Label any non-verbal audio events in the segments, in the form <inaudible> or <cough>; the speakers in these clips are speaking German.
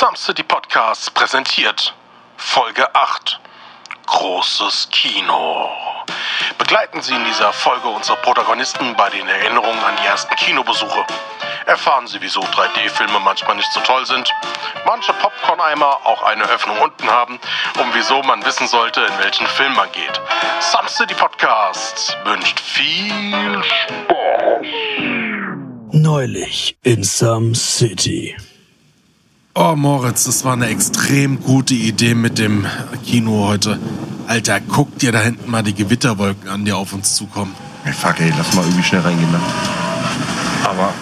Some City Podcasts präsentiert Folge 8 Großes Kino. Begleiten Sie in dieser Folge unsere Protagonisten bei den Erinnerungen an die ersten Kinobesuche. Erfahren Sie, wieso 3D-Filme manchmal nicht so toll sind, manche Popcorn-Eimer auch eine Öffnung unten haben und wieso man wissen sollte, in welchen Film man geht. Some City Podcasts wünscht viel Spaß. Neulich in Some City. Oh, Moritz, das war eine extrem gute Idee mit dem Kino heute. Alter, guck dir da hinten mal die Gewitterwolken an, die auf uns zukommen. Ey, fuck, ey, lass mal irgendwie schnell reingehen. Ne? Aber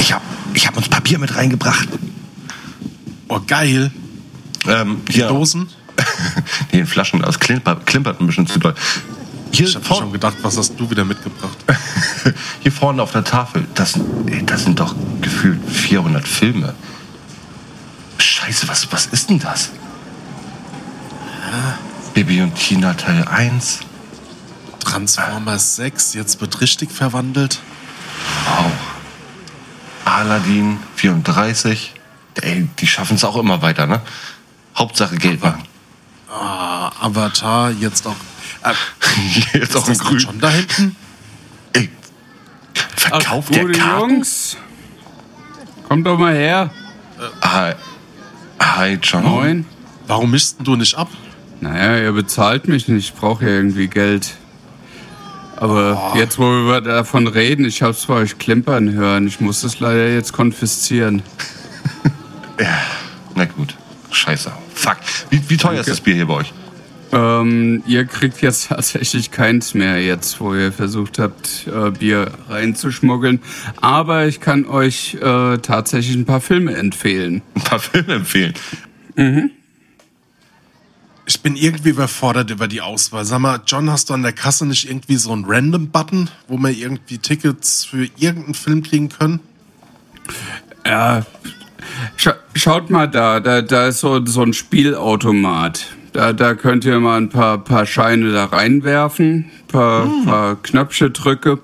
ich hab, ich hab uns Papier mit reingebracht. Oh, geil. Ähm, Die hier, Dosen? <laughs> nee, in Flaschen, das klimpert, klimpert ein bisschen zu doll. Hier, Ich hab vor, schon gedacht, was hast du wieder mitgebracht? <laughs> hier vorne auf der Tafel, das, das sind doch gefühlt 400 Filme. Scheiße, was, was ist denn das? Bibi und Tina Teil 1. Transformers 6, jetzt wird richtig verwandelt. Wow. Aladdin 34. Ey, die schaffen es auch immer weiter, ne? Hauptsache Geld machen. Ah, Avatar, jetzt auch. Äh, <laughs> Jetzt auch ist in das grün. schon da hinten? Ey, verkauft der gute Karten? Jungs. Kommt doch mal her. Hi, hi John. Moin. Warum denn du nicht ab? Naja, ihr bezahlt mich nicht. Ich brauche ja irgendwie Geld. Aber Oh. jetzt, wo wir davon reden, ich hab's bei euch klimpern hören. Ich muss es leider jetzt konfiszieren. <laughs> Na gut. Scheiße. Fuck. Wie, wie teuer ist das Bier hier bei euch? Ähm, ihr kriegt jetzt <laughs> tatsächlich keins mehr, jetzt wo ihr versucht habt, äh, Bier reinzuschmuggeln. Aber ich kann euch äh, tatsächlich ein paar Filme empfehlen. Ein paar Filme empfehlen. Ich bin irgendwie überfordert über die Auswahl. Sag mal, John, hast du an der Kasse nicht irgendwie so einen Random-Button, wo wir irgendwie Tickets für irgendeinen Film kriegen können? Ja, scha schaut mal da, da, da ist so, so ein Spielautomat. Da, da könnt ihr mal ein paar, paar Scheine da reinwerfen, paar, paar Knöpfe drücke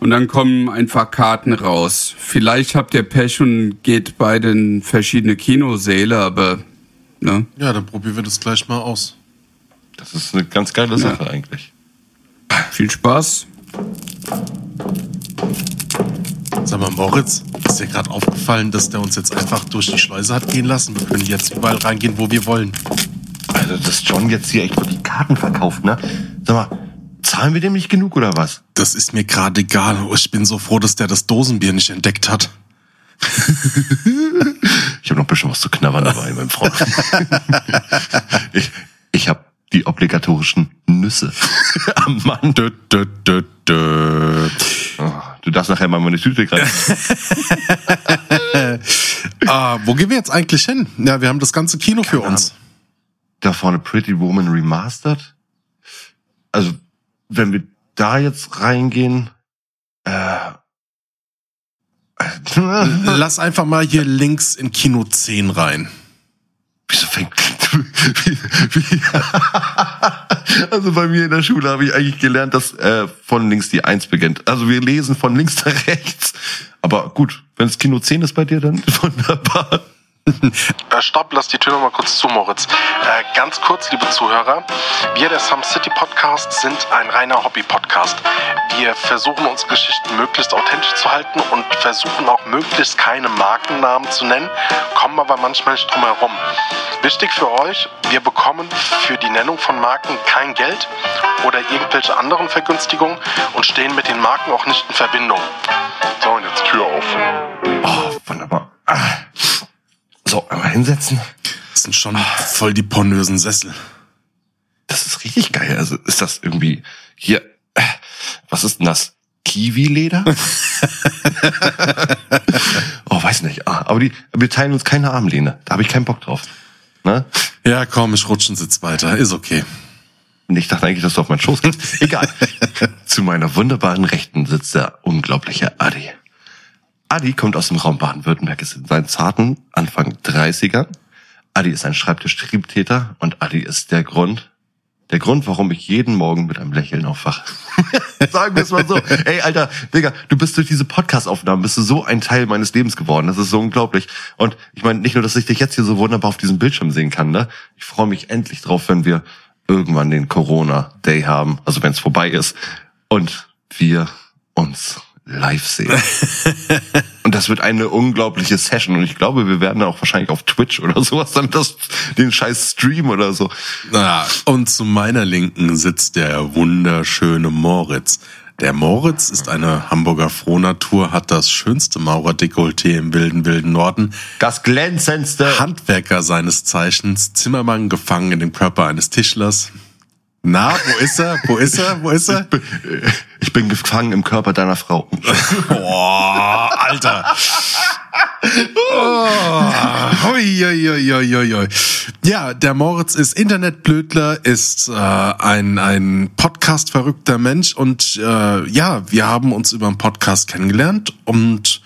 und dann kommen einfach Karten raus. Vielleicht habt ihr Pech und geht beide in verschiedene Kinosäle, aber ne? Ja, dann probieren wir das gleich mal aus. Das ist eine ganz geile Sache eigentlich. Viel Spaß. Sag mal, Moritz, ist dir gerade aufgefallen, dass der uns jetzt einfach durch die Schleuse hat gehen lassen? Wir können jetzt überall reingehen, wo wir wollen. Also, dass John jetzt hier echt die Karten verkauft, ne? Sag mal, zahlen wir dem nicht genug oder was? Das ist mir gerade egal. Ich bin so froh, dass der das Dosenbier nicht entdeckt hat. <laughs> Ich habe noch ein bisschen was zu knabbern dabei, mein Freund. <laughs> ich ich habe die obligatorischen Nüsse <laughs> am Mann. Dö, dö, dö, dö. Oh, du darfst nachher mal meine Tüte greifen. Ah, wo gehen wir jetzt eigentlich hin? Ja, wir haben das ganze Kino für uns. Da vorne Pretty Woman Remastered. Also, wenn wir da jetzt reingehen, äh, <laughs> Lass einfach mal hier links in Kino 10 rein. wieso fängt, wie, <laughs> wie, also bei mir in der Schule habe ich eigentlich gelernt, dass äh, von links die Eins beginnt. Also wir lesen von links nach rechts. Aber gut, wenn es Kino 10 ist bei dir, dann <laughs> wunderbar. Äh, stopp, lass die Tür noch mal kurz zu, Moritz. Äh, ganz kurz, liebe Zuhörer. Wir, der Some City Podcast, sind ein reiner Hobby-Podcast. Wir versuchen unsere Geschichten möglichst authentisch zu halten und versuchen auch möglichst keine Markennamen zu nennen, kommen aber manchmal nicht drum herum. Wichtig für euch, wir bekommen für die Nennung von Marken kein Geld oder irgendwelche anderen Vergünstigungen und stehen mit den Marken auch nicht in Verbindung. So, und jetzt Tür auf. Oh, wunderbar. Ah. So, einmal hinsetzen. Das sind schon voll die pornösen Sessel. Das ist richtig geil. Also ist das irgendwie hier. Was ist denn das? Kiwi-Leder? <laughs> oh, weiß nicht. Ah, Aber die, wir teilen uns keine Armlehne. Da habe ich keinen Bock drauf. Ne? Ja, komm, ich rutsche einen Sitz weiter. Ist okay. Und ich dachte eigentlich, dass du auf meinen Schoß gehst. Egal. <laughs> Zu meiner wunderbaren Rechten sitzt der unglaubliche Adi. Adi kommt aus dem Raum Baden-Württemberg, ist in seinen zarten Anfang 30er. Adi ist ein Schreibtischtriebtäter und Adi ist der Grund, der Grund, warum ich jeden Morgen mit einem Lächeln aufwache. <laughs> Sagen wir es mal so. Ey, Alter, Digga, du bist durch diese Podcast-Aufnahmen, bist du so ein Teil meines Lebens geworden. Das ist so unglaublich. Und ich meine, nicht nur, dass ich dich jetzt hier so wunderbar auf diesem Bildschirm sehen kann, ne? Ich freue mich endlich drauf, wenn wir irgendwann den Corona-Day haben, also wenn es vorbei ist. Und wir uns live sehen. <laughs> und das wird eine unglaubliche Session. Und ich glaube, wir werden auch wahrscheinlich auf Twitch oder sowas dann das, den scheiß Stream oder so. Na, und zu meiner Linken sitzt der wunderschöne Moritz. Der Moritz ist eine Hamburger Frohnatur, hat das schönste Maurerdekolleté im wilden, wilden Norden. Das glänzendste. Handwerker seines Zeichens, Zimmermann gefangen in dem Körper eines Tischlers. Na, wo ist er? Wo ist er? Wo ist er? Ich bin gefangen im Körper deiner Frau. Boah, Alter. Oh, hui, hui, hui. Ja, der Moritz ist Internetblödler, ist äh, ein, ein Podcast-verrückter Mensch und äh, ja, wir haben uns über einen Podcast kennengelernt und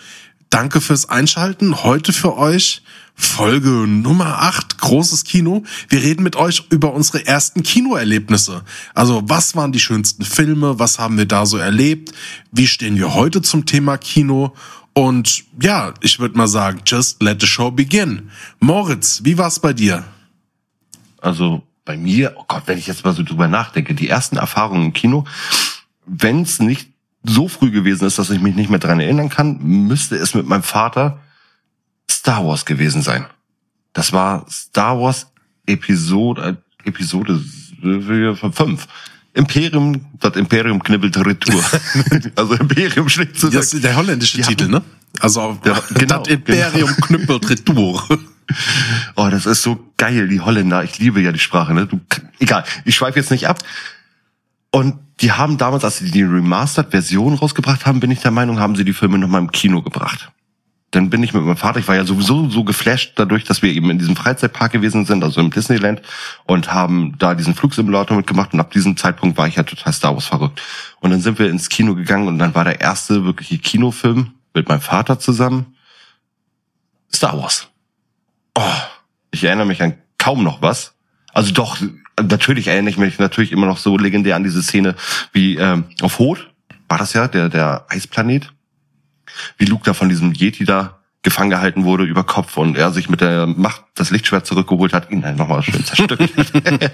danke fürs Einschalten. Heute für euch Folge Nummer 8, großes Kino. Wir reden mit euch über unsere ersten Kinoerlebnisse. Also was waren die schönsten Filme, was haben wir da so erlebt, wie stehen wir heute zum Thema Kino und ja, ich würde mal sagen, just let the show begin. Moritz, wie war's bei dir? Also bei mir, oh Gott, wenn ich jetzt mal so drüber nachdenke, die ersten Erfahrungen im Kino, wenn es nicht so früh gewesen ist, dass ich mich nicht mehr dran erinnern kann, müsste es mit meinem Vater Star Wars gewesen sein. Das war Star Wars Episode, Episode 5. Imperium, das Imperium knibbelt Retour. <laughs> also Imperium schlägt zurück. Das ist der holländische Die Titel, ne? Also Ja, genau, das Imperium knüppelt Retour. <laughs> Oh, das ist so geil, die Holländer. Ich liebe ja die Sprache. Ne? Du, egal, ich schweife jetzt nicht ab. Und die haben damals, als sie die Remastered-Version rausgebracht haben, bin ich der Meinung, haben sie die Filme nochmal im Kino gebracht. Dann bin ich mit meinem Vater, ich war ja sowieso so geflasht dadurch, dass wir eben in diesem Freizeitpark gewesen sind, also im Disneyland, und haben da diesen Flugsimulator mitgemacht. Und ab diesem Zeitpunkt war ich ja total Star Wars verrückt. Und dann sind wir ins Kino gegangen und dann war der erste wirkliche Kinofilm mit meinem Vater zusammen Star Wars. Oh, ich erinnere mich an kaum noch was. Also doch, natürlich erinnere ich mich natürlich immer noch so legendär an diese Szene wie ähm, auf Hoth, war das ja, der, der Eisplanet. Wie Luke da von diesem Yeti da gefangen gehalten wurde über Kopf und er sich mit der Macht das Lichtschwert zurückgeholt hat, ihn dann nochmal schön zerstückt. <laughs>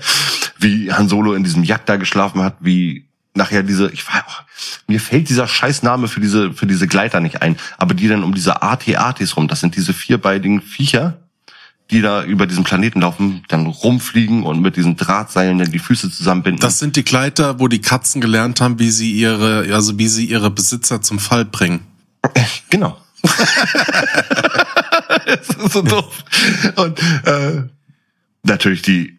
wie Han Solo in diesem Jagd da geschlafen hat, wie nachher diese, ich war, oh, mir fällt dieser Scheißname für diese, für diese Gleiter nicht ein, aber die dann um diese AT-ATs rum, das sind diese vierbeinigen Viecher, die da über diesen Planeten laufen, dann rumfliegen und mit diesen Drahtseilen dann die Füße zusammenbinden. Das sind die Gleiter, wo die Katzen gelernt haben, wie sie ihre, also wie sie ihre Besitzer zum Fall bringen. Genau. <laughs> das ist so doof. Und äh, natürlich die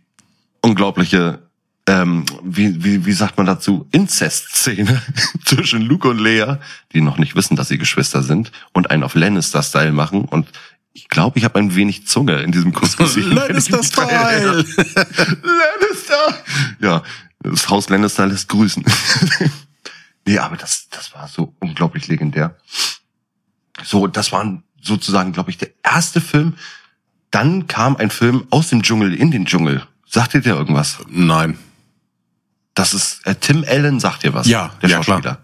unglaubliche, ähm, wie, wie, wie sagt man dazu, Inzest-Szene <laughs> zwischen Luke und Leia, die noch nicht wissen, dass sie Geschwister sind und einen auf Lannister-Style machen. Und ich glaube, ich habe ein wenig Zunge in diesem Kuss gesehen. <laughs> erinnere. Lannister! Ja, das Haus Lannister lässt grüßen. Nee, aber das, das war so unglaublich legendär. So, das war sozusagen, glaube ich, der erste Film. Dann kam ein Film aus dem Dschungel in den Dschungel. Sagt ihr dir irgendwas? Nein. Das ist äh, Tim Allen, sagt ihr was? Ja, der ja, Schauspieler. klar.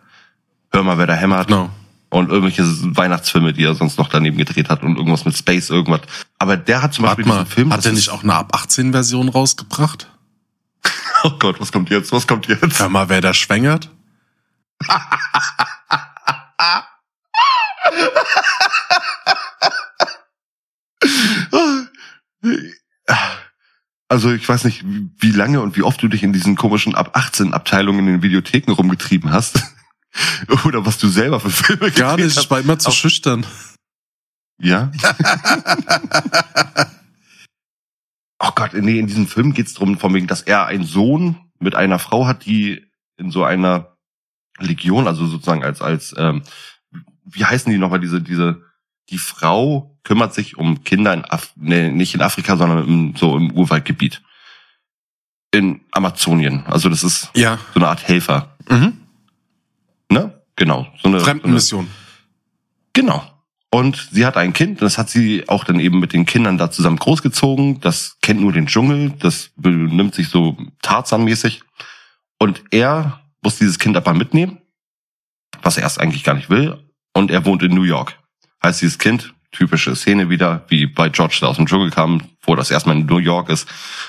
Hör mal, wer da hämmert. Genau. Und irgendwelche Weihnachtsfilme, die er sonst noch daneben gedreht hat und irgendwas mit Space, irgendwas. Aber der hat zum Warte Beispiel mal, diesen Film. hat er nicht auch eine ab 18 Version rausgebracht? <laughs> Oh Gott, was kommt jetzt? Was kommt jetzt? Hör mal, wer da schwängert? <laughs> Also ich weiß nicht, wie- lange und wie oft du dich in diesen komischen ab 18 Abteilungen in den Videotheken rumgetrieben hast. <laughs> Oder was du selber für Filme Gar nicht, hast. ich war immer zu Auf- schüchtern. Ja. <laughs> oh Gott, nee, in diesem Film geht's drum, von wegen, dass er einen Sohn mit einer Frau hat, die in so einer Legion, also sozusagen als, als, ähm, wie heißen die nochmal, diese, diese, die Frau kümmert sich um Kinder in Af nee, nicht in Afrika, sondern im, so im Urwaldgebiet. In Amazonien. Also das ist Ja. so eine Art Helfer. Mhm. Ne? Genau. So eine, so eine Fremdenmission. Genau. Und sie hat ein Kind, das hat sie auch dann eben mit den Kindern da zusammen großgezogen. Das kennt nur den Dschungel, das benimmt sich so Tarzan-mäßig. Und er muss dieses Kind aber mitnehmen was er erst eigentlich gar nicht will. Und er wohnt in New York. Heißt dieses Kind, typische Szene wieder, wie bei George, der aus dem Dschungel kam, wo das erstmal in New York ist,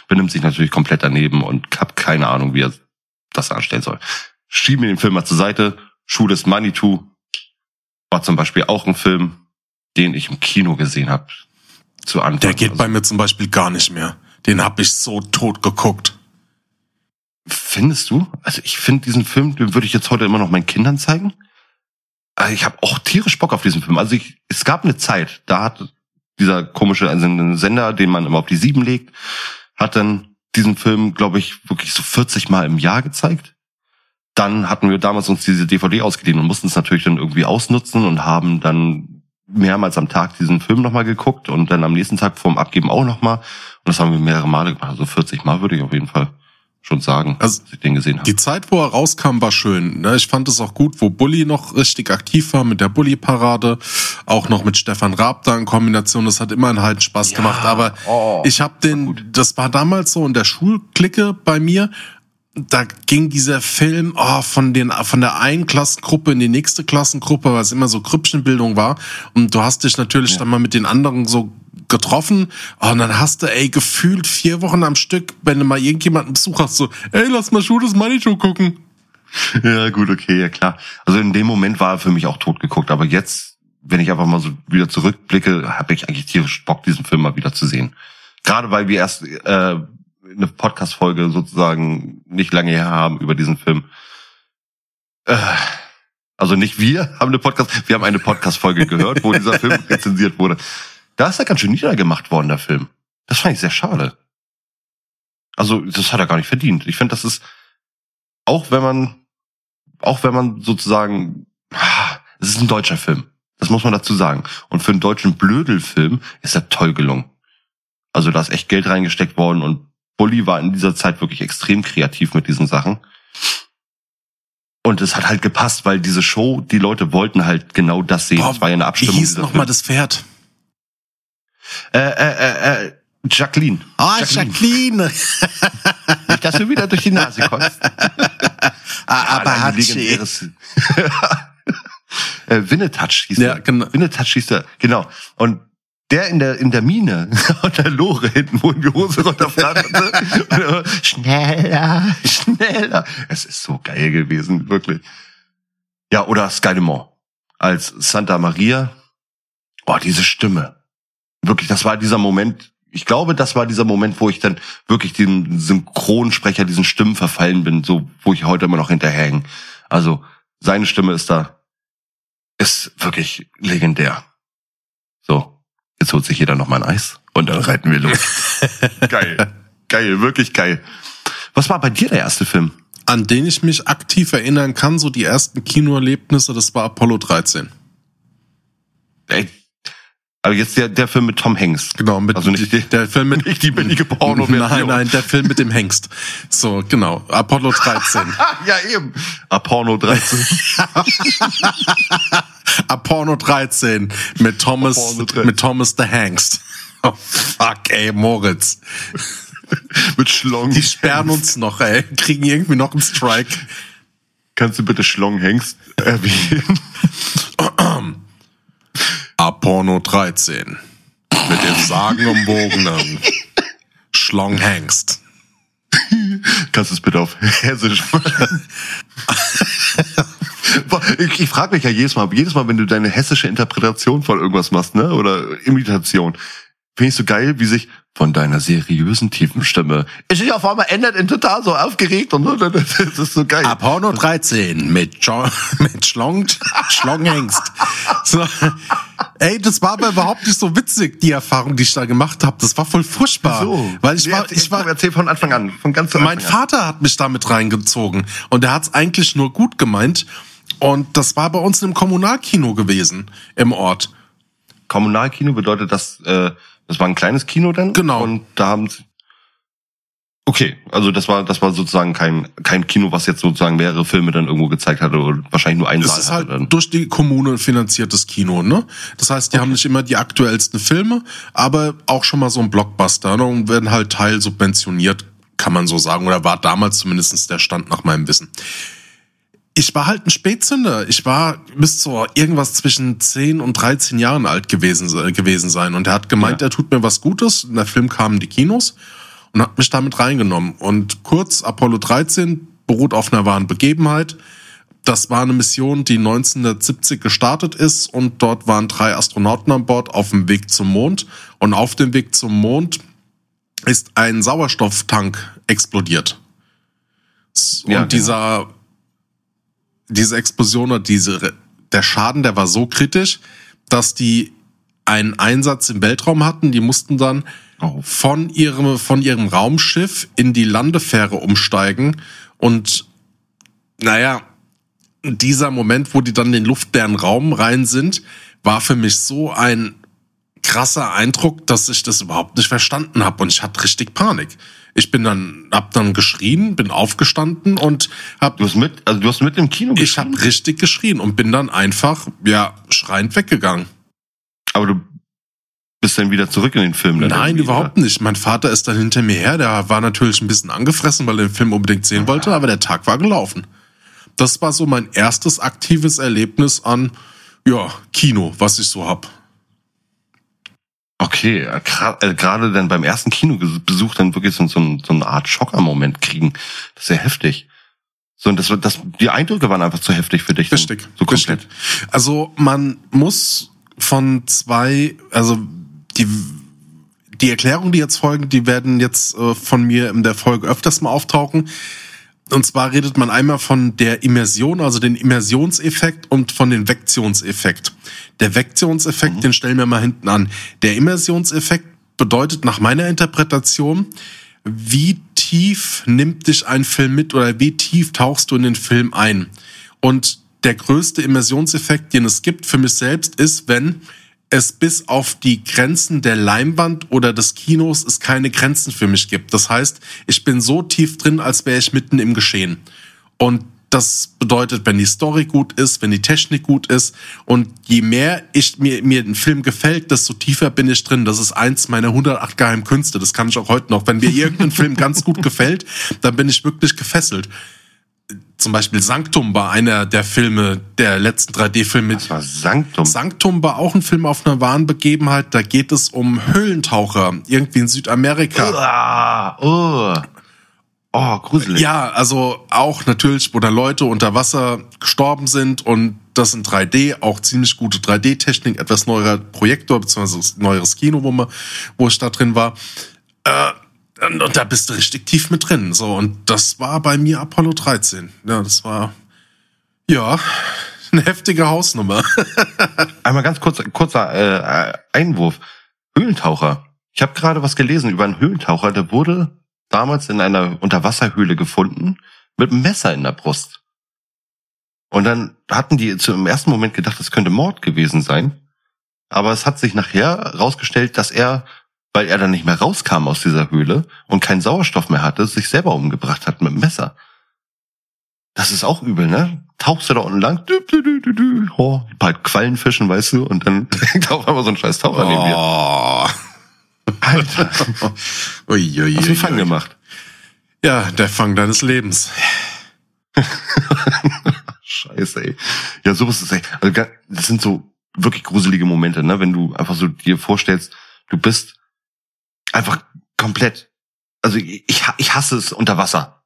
benimmt sich natürlich komplett daneben und hab keine Ahnung, wie er das anstellen soll. Schieben wir den Film mal zur Seite. Schule ist Manitou war zum Beispiel auch ein Film, den ich im Kino gesehen habe. Zu Anfang. Der geht Also, bei mir zum Beispiel gar nicht mehr. Den hab ich so tot geguckt. Findest du? Also ich finde diesen Film, den würde ich jetzt heute immer noch meinen Kindern zeigen. Also ich habe auch tierisch Bock auf diesen Film. Also ich, es gab eine Zeit, da hat dieser komische also Sender, den man immer auf die Sieben legt, hat dann diesen Film, glaube ich, wirklich so 40 Mal im Jahr gezeigt. Dann hatten wir damals uns diese DVD ausgeliehen und mussten es natürlich dann irgendwie ausnutzen und haben dann mehrmals am Tag diesen Film nochmal geguckt und dann am nächsten Tag vorm Abgeben auch nochmal. Und das haben wir mehrere Male gemacht. Also 40 Mal würde ich auf jeden Fall schon sagen, Also, dass ich den gesehen habe. Die Zeit, wo er rauskam, war schön. ne? Ich fand es auch gut, wo Bully noch richtig aktiv war mit der Bully-Parade. Auch noch mit Stefan Raab da in Kombination. Das hat immer einen halt Spaß gemacht. Aber oh, ich habe den, das war damals so in der Schulklicke bei mir. Da ging dieser Film oh, von den von der einen Klassengruppe in die nächste Klassengruppe, weil es immer so Krüppchenbildung war. Und du hast dich natürlich dann mal mit den anderen so getroffen oh, und dann hast du, ey, gefühlt vier Wochen am Stück, wenn du mal irgendjemanden Besuch hast, so, ey, lass mal Schuh das Money Show gucken. Ja, gut, okay, ja klar. Also in dem Moment war er für mich auch tot geguckt, aber jetzt, wenn ich einfach mal so wieder zurückblicke, habe ich eigentlich tierisch Bock, diesen Film mal wieder zu sehen. Gerade weil wir erst äh, eine Podcast-Folge sozusagen nicht lange her haben über diesen Film. Äh, also nicht wir <laughs> haben eine Podcast, wir haben eine Podcast-Folge gehört, wo dieser Film <laughs> rezensiert wurde. Da ist er ganz schön niedergemacht worden, der Film. Das fand ich sehr schade. Also, das hat er gar nicht verdient. Ich finde, das ist, auch wenn man, auch wenn man sozusagen, ah, es ist ein deutscher Film. Das muss man dazu sagen. Und für einen deutschen Blödelfilm ist er toll gelungen. Also da ist echt Geld reingesteckt worden und Bully war in dieser Zeit wirklich extrem kreativ mit diesen Sachen. Und es hat halt gepasst, weil diese Show, die Leute wollten halt genau das sehen. Boah, das war ja eine Wie Abstimmung. hieß dieser nochmal das Pferd? Äh, äh, äh, äh, Jacqueline. Ah, Jacqueline. <laughs> Nicht, dass du wieder durch die Nase kommst. <laughs> ah, aber hat sie. Winnetouch hieß Ja, der. genau. Winnetouch hieß der, genau. Und der in der in der Mine <laughs> und der Lore hinten, wo ihm die Hose runterflatterte. <laughs> Er schneller, schneller. Es ist so geil gewesen, wirklich. Ja, oder Skydemont als Santa Maria. Boah, diese Stimme. Wirklich, das war dieser Moment. Ich glaube, das war dieser Moment, wo ich dann wirklich den Synchronsprecher, diesen Stimmen verfallen bin, so, wo ich heute immer noch hinterherhänge. Also, seine Stimme ist da, ist wirklich legendär. So, jetzt holt sich jeder noch mal ein Eis und dann reiten wir los. <laughs> geil. Geil, wirklich geil. Was war bei dir der erste Film? An den ich mich aktiv erinnern kann, so die ersten Kinoerlebnisse, das war Apollo 13. Ey, aber jetzt der, der Film mit Tom Hanks. Genau, mit Also nicht die- der Film mit <laughs> nicht die billige <laughs> Porno-Version. Nein, nein, der Film mit dem Hengst. So, genau, Apollo 13. Ah, <laughs> ja, eben. Aporno 13. Apollo 13 mit Thomas Apollo 13. mit Thomas the Hengst. Oh fuck, ey, Moritz. mit Schlong. Die sperren uns noch, ey. Kriegen irgendwie noch einen Strike. Kannst du bitte Schlong Hengst erwähnen? Apollo 13 mit dem sagenumwogenen Schlong Hengst. Kannst du es bitte auf Hessisch machen? Ich ich frage mich ja jedes Mal, jedes Mal, wenn du deine hessische Interpretation von irgendwas machst, ne, oder Imitation, finde ich so geil, wie sich von deiner seriösen tiefen Stimme es sich auf einmal ändert in total so aufgeregt und so, das ist so geil. Apollo 13 mit, jo <laughs> mit Schlong, Schlonghengst. So. Ey, das war aber überhaupt nicht so witzig, die Erfahrung, die ich da gemacht habe. Das war voll furchtbar. so. Weil ich war, ich war, erzähl von Anfang an, von ganz zu mein Anfang an. Vater hat mich damit reingezogen und er hat es eigentlich nur gut gemeint. Und das war bei uns im Kommunalkino gewesen im Ort. Kommunalkino bedeutet das, äh, das war ein kleines Kino dann? Genau. Und da haben sie. Okay, also das war, das war sozusagen kein, kein Kino, was jetzt sozusagen mehrere Filme dann irgendwo gezeigt hatte oder wahrscheinlich nur einen Das Saal ist halt dann. durch die Kommune finanziertes Kino, ne? Das heißt, die haben nicht immer die aktuellsten Filme, aber auch schon mal so ein Blockbuster, ne? Und werden halt teil subventioniert, kann man so sagen, oder war damals zumindest der Stand nach meinem Wissen. ich war halt ein Spätzünder. Ich war bis zu irgendwas zwischen 10 und 13 Jahren alt gewesen, gewesen sein. Und er hat gemeint, Ja. er tut mir was Gutes. Und der Film kam in die Kinos und hat mich damit reingenommen. Und kurz, Apollo 13 beruht auf einer wahren Begebenheit. Das war eine Mission, die 1970 gestartet ist und dort waren drei Astronauten an Bord auf dem Weg zum Mond. Und auf dem Weg zum Mond ist ein Sauerstofftank explodiert. Und Ja, genau. dieser, diese Explosion oder diese, der Schaden, der war so kritisch, dass die einen Einsatz im Weltraum hatten. Die mussten dann. Von ihrem, von ihrem Raumschiff in die Landefähre umsteigen. Und naja, dieser Moment, wo die dann in den luftleeren Raum rein sind, war für mich so ein krasser Eindruck, dass ich das überhaupt nicht verstanden habe und ich hatte richtig Panik. Ich bin dann, hab dann geschrien, bin aufgestanden und hab, Du hast mit, also du hast mit im Kino ich habe richtig geschrien und bin dann einfach, ja, schreiend weggegangen. aber du bist dann wieder zurück in den Film. Nein, überhaupt oder? nicht. Mein Vater ist dann hinter mir her. Der war natürlich ein bisschen angefressen, weil er den Film unbedingt sehen wollte, aber der Tag war gelaufen. Das war so mein erstes aktives Erlebnis an, ja, Kino, was ich so hab. Okay, äh, äh, gerade dann beim ersten Kinobesuch dann wirklich so, so, so eine Art Schocker-Moment kriegen. Das ist ja heftig. So, und das, das, die Eindrücke waren einfach zu heftig für dich. Richtig. So komplett. Richtig. Also man muss von zwei, also die die Erklärungen, die jetzt folgen, die werden jetzt äh, von mir in der Folge öfters mal auftauchen. Und zwar redet man einmal von der Immersion, also den Immersionseffekt und von den Vektionseffekt. Der Vektionseffekt, den stellen wir mal hinten an. Der Immersionseffekt bedeutet nach meiner Interpretation, wie tief nimmt dich ein Film mit oder wie tief tauchst du in den Film ein. Und der größte Immersionseffekt, den es gibt für mich selbst, ist, wenn es bis auf die Grenzen der Leinwand oder des Kinos es keine Grenzen für mich gibt. Das heißt, ich bin so tief drin, als wäre ich mitten im Geschehen. Und das bedeutet, wenn die Story gut ist, wenn die Technik gut ist und je mehr ich mir mir ein Film gefällt, desto tiefer bin ich drin. Das ist eins meiner 108 geheimen Künste. Das kann ich auch heute noch. Wenn mir <laughs> irgendein Film ganz gut gefällt, dann bin ich wirklich gefesselt. Zum Beispiel Sanctum war einer der Filme, der letzten 3D-Filme. Das war Sanktum. Sanctum war auch ein Film auf einer wahren Begebenheit. Da geht es um Höhlentaucher, irgendwie in Südamerika. Ah, oh. oh, gruselig. Ja, also auch natürlich, wo da Leute unter Wasser gestorben sind und das in 3D, auch ziemlich gute 3D-Technik, etwas neuer Projektor, beziehungsweise neueres Kino, wo, man, wo ich da drin war. Äh, und, da bist du richtig tief mit drin. So, und das war bei mir Apollo 13. Ja, das war, ja, eine heftige Hausnummer. <laughs> Einmal ganz kurz, kurzer äh, Einwurf. Höhlentaucher. Ich habe gerade was gelesen über einen Höhlentaucher, der wurde damals in einer Unterwasserhöhle gefunden mit einem Messer in der Brust. Und dann hatten die im ersten Moment gedacht, das könnte Mord gewesen sein. Aber es hat sich nachher rausgestellt, dass er, weil er dann nicht mehr rauskam aus dieser Höhle und keinen Sauerstoff mehr hatte, sich selber umgebracht hat mit dem Messer. Das ist auch übel, ne? Tauchst du da unten lang, dü, dü, dü, dü, dü, oh, paar Quallen fischen, weißt du, und dann <laughs> hängt auf einmal so ein scheiß Taucher neben dir. Oh. Alter, <laughs> Ui, ui, hast du ui, Fang gemacht? Ja, der Fang deines Lebens. <laughs> Scheiße, ey. Ja, sowas ist ey. Also, das sind so wirklich gruselige Momente, ne? Wenn du einfach so dir vorstellst, du bist einfach komplett. Also ich, ich hasse es unter Wasser.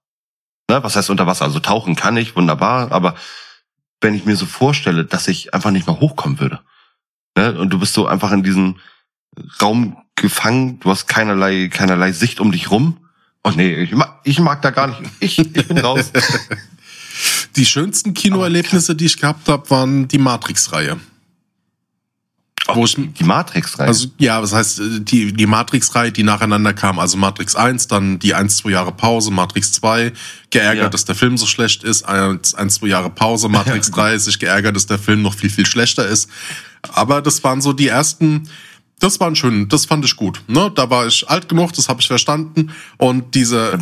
Ne? Was heißt unter Wasser? Also tauchen kann ich, wunderbar, aber wenn ich mir so vorstelle, dass ich einfach nicht mehr hochkommen würde. Ne? Und du bist so einfach in diesem Raum gefangen, du hast keinerlei, keinerlei Sicht um dich rum. Oh nee, ich mag, ich mag da gar nicht. Ich, ich bin raus. <laughs> Die schönsten Kinoerlebnisse, die ich gehabt habe, waren die Matrix-Reihe. Ich, Die Matrix rein. also ja, das heißt, äh, die, die Matrix-Reihe, die nacheinander kam, also Matrix 1, dann die 1, 2 Jahre Pause, Matrix 2, geärgert, Ja. dass der Film so schlecht ist, 1, 1 2 Jahre Pause, <laughs> Matrix 3, sich geärgert, dass der Film noch viel, viel schlechter ist. Aber das waren so die ersten, das waren schön, das fand ich gut. Ne? Da war ich alt genug, das habe ich verstanden. Und diese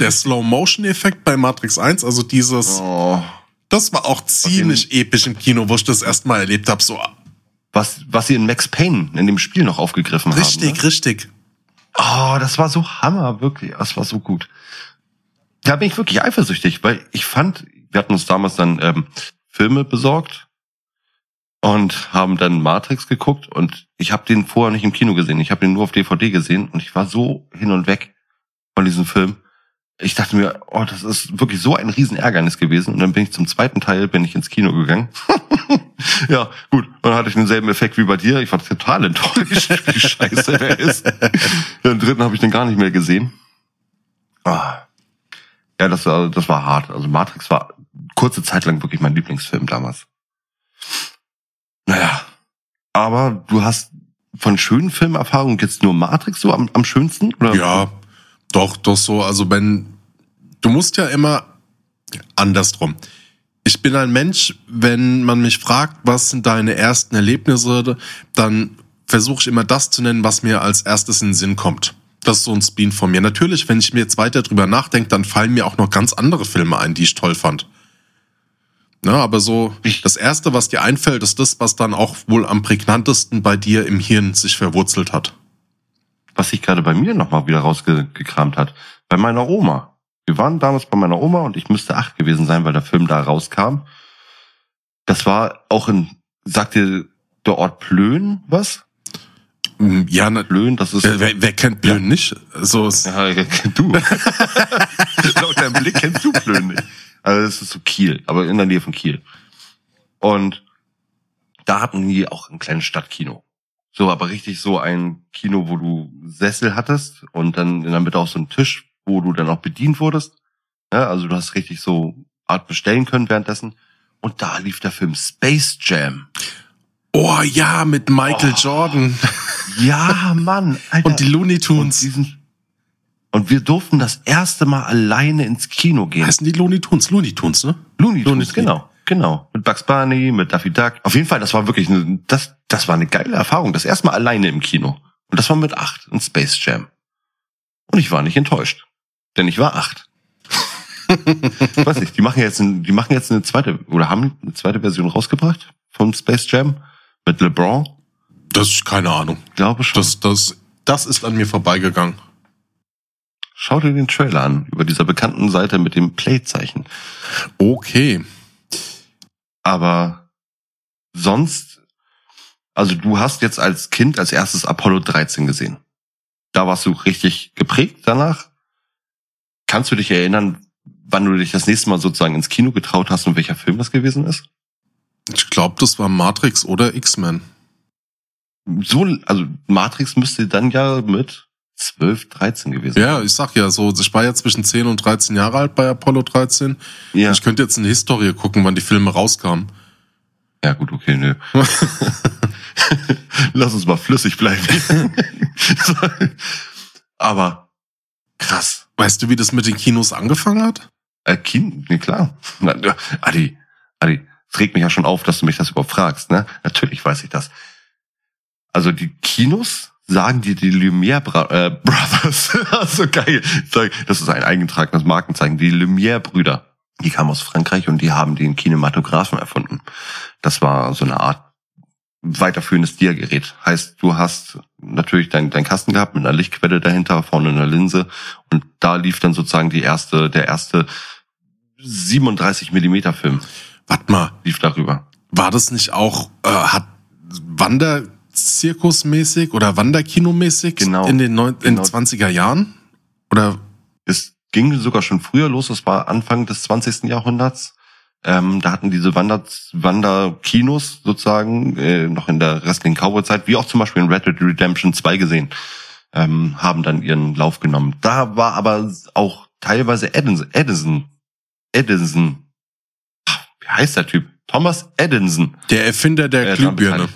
der Slow-Motion-Effekt bei Matrix 1, also dieses, oh. das war auch ziemlich episch im Kino, wo ich das erstmal erlebt habe. So was, was sie in Max Payne in dem Spiel noch aufgegriffen richtig, haben. Ne? richtig. Oh, das war so Hammer, wirklich. Das war so gut. Da bin ich wirklich eifersüchtig, weil ich fand, wir hatten uns damals dann ähm, Filme besorgt und haben dann Matrix geguckt und ich habe den vorher nicht im Kino gesehen. Ich habe den nur auf DVD gesehen und ich war so hin und weg von diesem Film. Ich dachte mir, oh, das ist wirklich so ein Riesenärgernis gewesen. Und dann bin ich zum zweiten Teil, bin ich ins Kino gegangen. <laughs> ja, gut. Und dann hatte ich denselben Effekt wie bei dir. Ich war total enttäuscht, <laughs> wie scheiße der ist. Den dritten habe ich dann gar nicht mehr gesehen. Ah. Ja, das war, das war hart. Also Matrix war kurze Zeit lang wirklich mein Lieblingsfilm damals. Naja. Aber du hast von schönen Filmerfahrungen jetzt nur Matrix so am, am schönsten? Oder? Ja, doch, doch so. Also wenn, du musst ja immer andersrum. Ich bin ein Mensch, wenn man mich fragt, was sind deine ersten Erlebnisse, dann versuche ich immer das zu nennen, was mir als erstes in den Sinn kommt. Das ist so ein Spin von mir. Natürlich, wenn ich mir jetzt weiter drüber nachdenke, dann fallen mir auch noch ganz andere Filme ein, die ich toll fand. Na, aber so, das erste, was dir einfällt, ist das, was dann auch wohl am prägnantesten bei dir im Hirn sich verwurzelt hat. Was sich gerade bei mir nochmal wieder rausgekramt hat. Bei meiner Oma. Wir waren damals bei meiner Oma und ich müsste acht gewesen sein, weil der Film da rauskam. Das war auch in, sagt dir der Ort Plön was? Mm, Ja, na, Plön, das ist. wer, wer, kennt Blöden nicht? So ist, Ja, du. <laughs> Laut deinem Blick kennst du Plön nicht. Also das ist so Kiel, aber in der Nähe von Kiel. Und da hatten die auch ein kleines Stadtkino. So, aber richtig so ein Kino, wo du Sessel hattest und dann in der Mitte auch so ein Tisch, wo du dann auch bedient wurdest. Ja, also du hast richtig so Art bestellen können währenddessen. Und da lief der Film Space Jam. oh ja, mit Michael Oh. Jordan <laughs> Ja, Mann. Alter. und die Looney und, Tunes. diesen, und wir durften das erste Mal alleine ins Kino gehen. Heißen die Looney Tunes? Looney Tunes, ne? Looney Looney Tunes, Tunes. genau, genau. Mit Bugs Bunny, mit Daffy Duck. Auf jeden Fall, das war wirklich eine, das, das war eine geile Erfahrung. Das erste Mal alleine im Kino. Und das war mit acht in Space Jam. Und ich war nicht enttäuscht. Denn ich war acht. ich <laughs> weiß nicht, die machen jetzt, ein, die machen jetzt eine zweite, oder haben eine zweite Version rausgebracht vom Space Jam mit LeBron. Das ist keine Ahnung. Glaube schon. Das, das, das ist an mir vorbeigegangen. Schau dir den Trailer an, über dieser bekannten Seite mit dem Play-Zeichen. Okay. Aber sonst, also du hast jetzt als Kind als erstes Apollo 13 gesehen. Da warst du richtig geprägt danach. Kannst du dich erinnern, wann du dich das nächste Mal sozusagen ins Kino getraut hast und welcher Film das gewesen ist? Ich glaube, das war Matrix oder X-Men. So, also Matrix müsste dann ja mit 12, 13 gewesen sein. Ja, ich sag ja so, ich war ja zwischen 10 und 13 Jahre alt bei Apollo 13. Ja. Ich könnte jetzt in die Historie gucken, wann die Filme rauskamen. Ja, gut, okay, nö. <laughs> Lass uns mal flüssig bleiben. <laughs> <laughs> Aber krass. Weißt du, wie das mit den Kinos angefangen hat? Äh, Kind, nee, klar. Adi, Adi, es regt mich ja schon auf, dass du mich das überhaupt fragst, ne? Natürlich weiß ich das. Also die Kinos sagen dir die Lumière Bra äh, <laughs> Brothers. so geil. Das ist ein eingetragenes Markenzeichen. Die Lumière Brüder. Die kamen aus Frankreich und die haben den Kinematographen erfunden. Das war so eine Art weiterführendes Diagerät. Heißt, du hast natürlich deinen dein Kasten gehabt mit einer Lichtquelle dahinter, vorne einer Linse und da lief dann sozusagen die erste, der erste 37 Millimeter Film Warte mal, lief darüber. war das nicht auch, äh, hat Wanderzirkusmäßig oder Wanderkinomäßig Genau. in den neun, in Genau. 20er Jahren? Oder Es ging sogar schon früher los, das war Anfang des 20. Jahrhunderts. Ähm, da hatten diese Wander Wanderkinos sozusagen äh, noch in der restlichen Cowboy-Zeit, wie auch zum Beispiel in Red Dead Redemption 2 gesehen, ähm, haben dann ihren Lauf genommen. Da war aber auch teilweise Edison, Edison, Edison, wie heißt der Typ? Thomas Edison. der Erfinder der äh, Glühbirne.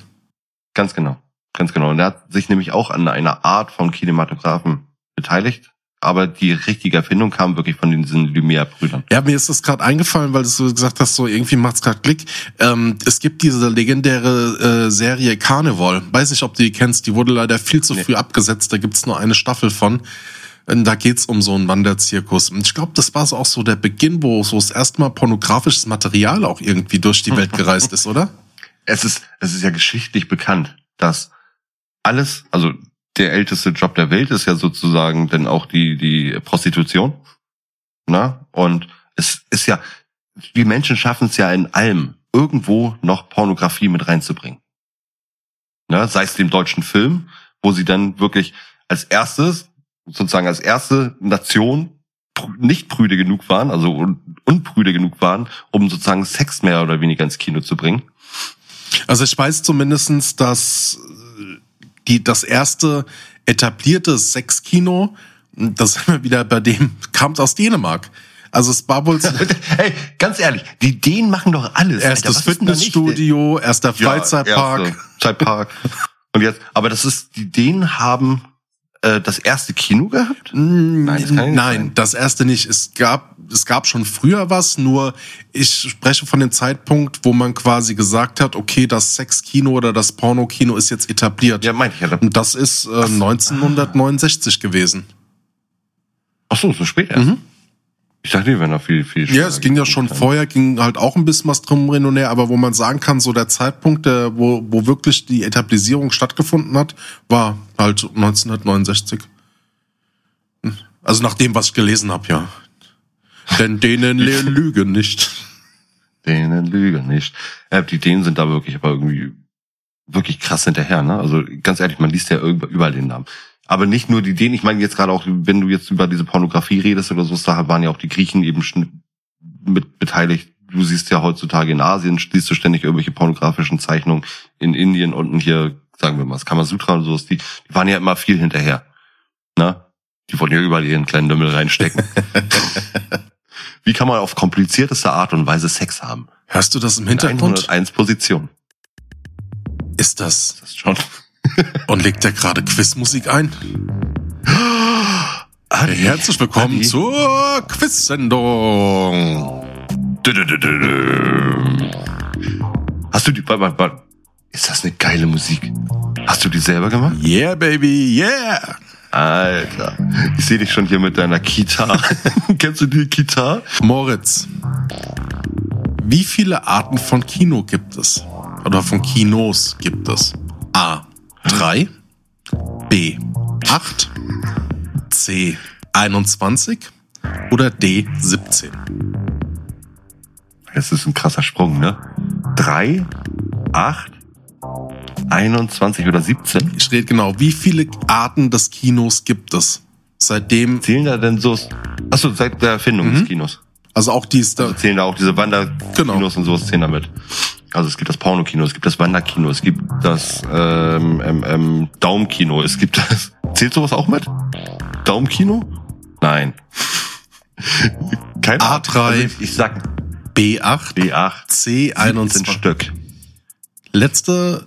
Ganz genau, ganz genau. Und er hat sich nämlich auch an einer Art von Kinematographen beteiligt. Aber die richtige Erfindung kam wirklich von diesen Lumière-Brüdern. Ja, mir ist das gerade eingefallen, weil du so gesagt hast, so irgendwie macht's gerade Klick. Ähm, es gibt diese legendäre äh, Serie Carnival. Weiß nicht, ob du die kennst. Die wurde leider viel zu Nee. früh abgesetzt. Da gibt's nur eine Staffel von. Und Da geht's um so einen Wanderzirkus. Und ich glaube, das war so auch so der Beginn, wo so das erste Mal pornografisches Material auch irgendwie durch die Welt <laughs> gereist ist, oder? Es ist, es ist ja geschichtlich bekannt, dass alles, also der älteste Job der Welt ist ja sozusagen dann auch die, die Prostitution. Na? Und es ist ja, die Menschen schaffen es ja in allem, irgendwo noch Pornografie mit reinzubringen. Ne? Sei es dem deutschen Film, wo sie dann wirklich als erstes, sozusagen als erste Nation nicht prüde genug waren, also un unprüde genug waren, um sozusagen Sex mehr oder weniger ins Kino zu bringen. Also ich weiß zumindestens, dass die, das erste etablierte Sexkino, das sind wir wieder bei dem, kam aus Dänemark. Also es war wohl <laughs> Hey, ganz ehrlich, die Dänen machen doch alles. erstes Alter, was ist denn da nicht? Fitnessstudio, erster Freizeitpark. Ja, erste Freizeitpark. Und jetzt, aber das ist, die Dänen haben äh, das erste Kino gehabt? Nein, das Nein, das erste nicht. Es gab, es gab schon früher was, nur ich spreche von dem Zeitpunkt, wo man quasi gesagt hat, okay, das Sexkino oder das Pornokino ist jetzt etabliert. Ja, meinte ich ja. Und das ist äh, 1969 gewesen. Ach so, so spät erst. Ich dachte, die wären noch viel, viel Ja, es ging ja schon vorher, ging halt auch ein bisschen was drum hin und her, aber wo man sagen kann, so der Zeitpunkt, der, wo, wo wirklich die Etablierung stattgefunden hat, war halt 1969. Hm. Also nach dem, was ich gelesen habe, ja. Denn denen lügen nicht. Dänen lügen nicht. Ja, die Dänen sind da wirklich, aber irgendwie wirklich krass hinterher, ne? Also ganz ehrlich, man liest ja überall den Namen. Aber nicht nur die Dänen, ich meine jetzt gerade auch, wenn du jetzt über diese Pornografie redest oder so, da waren ja auch die Griechen eben mit beteiligt. Du siehst ja heutzutage in Asien, siehst du ständig irgendwelche pornografischen Zeichnungen. In Indien unten hier, sagen wir mal, das Kamasutra und sowas, die, die waren ja immer viel hinterher. Ne? Die wollten ja überall ihren kleinen Dümmel reinstecken. <laughs> Wie kann man auf komplizierteste Art und Weise Sex haben? Hörst du das im In Hintergrund? 101 Position. Ist das? Das ist schon. Und legt er gerade Quizmusik ein? Adi, Herzlich willkommen Adi. zur Quiz-Sendung. Hast du die, warte, warte, warte. ist das eine geile Musik? Hast du die selber gemacht? Yeah, baby, yeah. Alter, ich sehe dich schon hier mit deiner Kita. <laughs> Kennst du die Kita? Moritz, wie viele Arten von Kino gibt es? Oder von Kinos gibt es? A. 3, B. 8, C. 21 oder D. 17? Das ist ein krasser Sprung, ne? Drei, acht, 21 oder 17? Ich rede genau, wie viele Arten des Kinos gibt es? Seitdem, Zählen da denn so, achso, seit der Erfindung des Kinos. also auch die ist da, Also zählen da auch diese Wanderkinos Genau. und sowas zählen damit. Also es gibt das Pornokino, es gibt das Wanderkino, es gibt das ähm, ähm, ähm, Daumkino, es gibt das. <laughs> Zählt sowas auch mit? Daumkino? Nein. <laughs> Kein A3. Also ich, sag B8, B8. C 17 21. Stück. Letzte,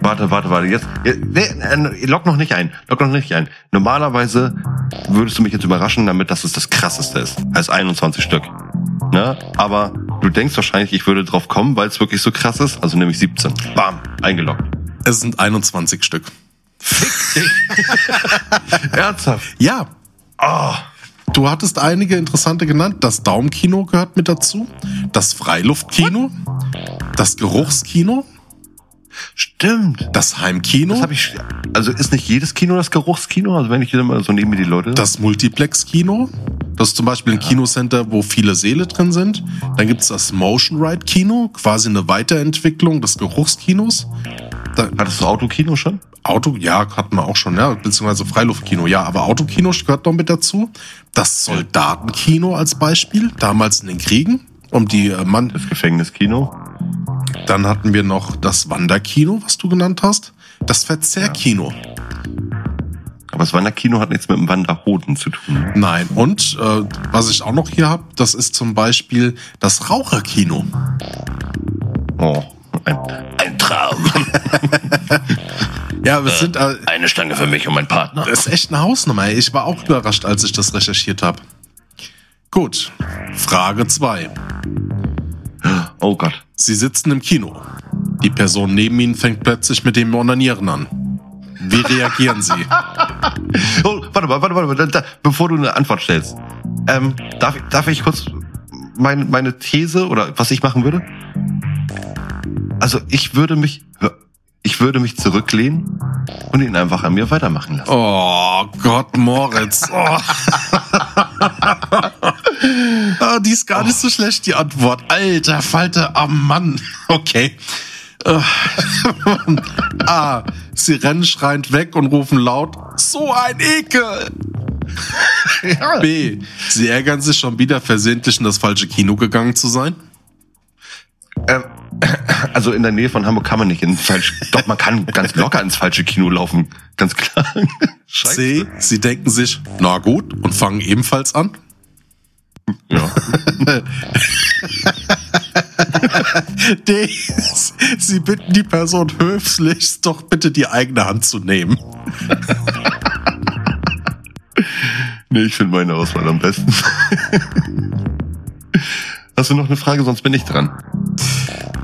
Warte, warte, warte. Jetzt, nee, äh, lock noch nicht ein. Lock noch nicht ein. Normalerweise würdest du mich jetzt überraschen, damit das es das krasseste ist. Als 21 Stück. Ne? Aber du denkst wahrscheinlich, ich würde drauf kommen, weil es wirklich so krass ist. Also nämlich 17. Bam, eingeloggt. es sind 21 Stück. <laughs> Ernsthaft? Ja, Oh, Du hattest einige interessante genannt. Das Daumkino gehört mit dazu. Das Freiluftkino. Das Geruchskino. Stimmt. Das Heimkino. Das habe ich. Also ist nicht jedes Kino das Geruchskino? Also wenn ich hier mal so neben mir die Leute. das Multiplex-Kino. Das ist zum Beispiel ein Kinocenter, wo viele Seele drin sind. Dann gibt's das Motion Ride Kino, quasi eine Weiterentwicklung des Geruchskinos. Da, Hattest du Autokino schon? Auto, ja, hatten wir auch schon, ja, beziehungsweise Freiluftkino, ja, aber Autokino gehört noch mit dazu. Das Soldatenkino als Beispiel, damals in den Kriegen, um die äh, Mann, Das Gefängniskino? Dann hatten wir noch das Wanderkino, was du genannt hast. Das Verzehrkino. Aber das Wanderkino hat nichts mit dem Wanderhoden zu tun. Nein. Und äh, was ich auch noch hier habe, das ist zum Beispiel das Raucherkino. Oh, ein, ein Traum. <laughs> Ja, wir sind äh, Eine Stange für mich und meinen Partner. das ist echt eine Hausnummer. Ich war auch überrascht, als ich das recherchiert habe. Gut. Frage 2. Oh Gott. Sie sitzen im Kino. Die Person neben Ihnen fängt plötzlich mit dem Onanieren an. Wie <laughs> reagieren Sie? Oh, warte mal, warte mal, warte mal, bevor du eine Antwort stellst. Ähm, darf, ich- darf ich kurz meine, meine These oder was ich machen würde? Also ich würde mich, ich würde mich zurücklehnen und ihn einfach an mir weitermachen lassen. Oh Gott, Moritz. Oh. <laughs> <laughs> <laughs> Ah, die ist gar nicht so schlecht, die Antwort. Alter Falter, ah Mann. <laughs> Okay. Äh, <laughs> A. Sie rennen schreiend weg und rufen laut, so ein Ekel. B. Sie ärgern sich schon wieder versehentlich in das falsche Kino gegangen zu sein. Ähm, also in der Nähe von Hamburg kann man nicht ins falsche, doch man kann ganz locker ins falsche Kino laufen, ganz klar. Scheiße. C. Sie denken sich, na gut, und fangen ebenfalls an. Ja. <laughs> D. Sie bitten die Person höflichst, doch bitte die eigene Hand zu nehmen. Nee, ich finde meine Auswahl am besten. Hast du noch eine Frage, sonst bin ich dran.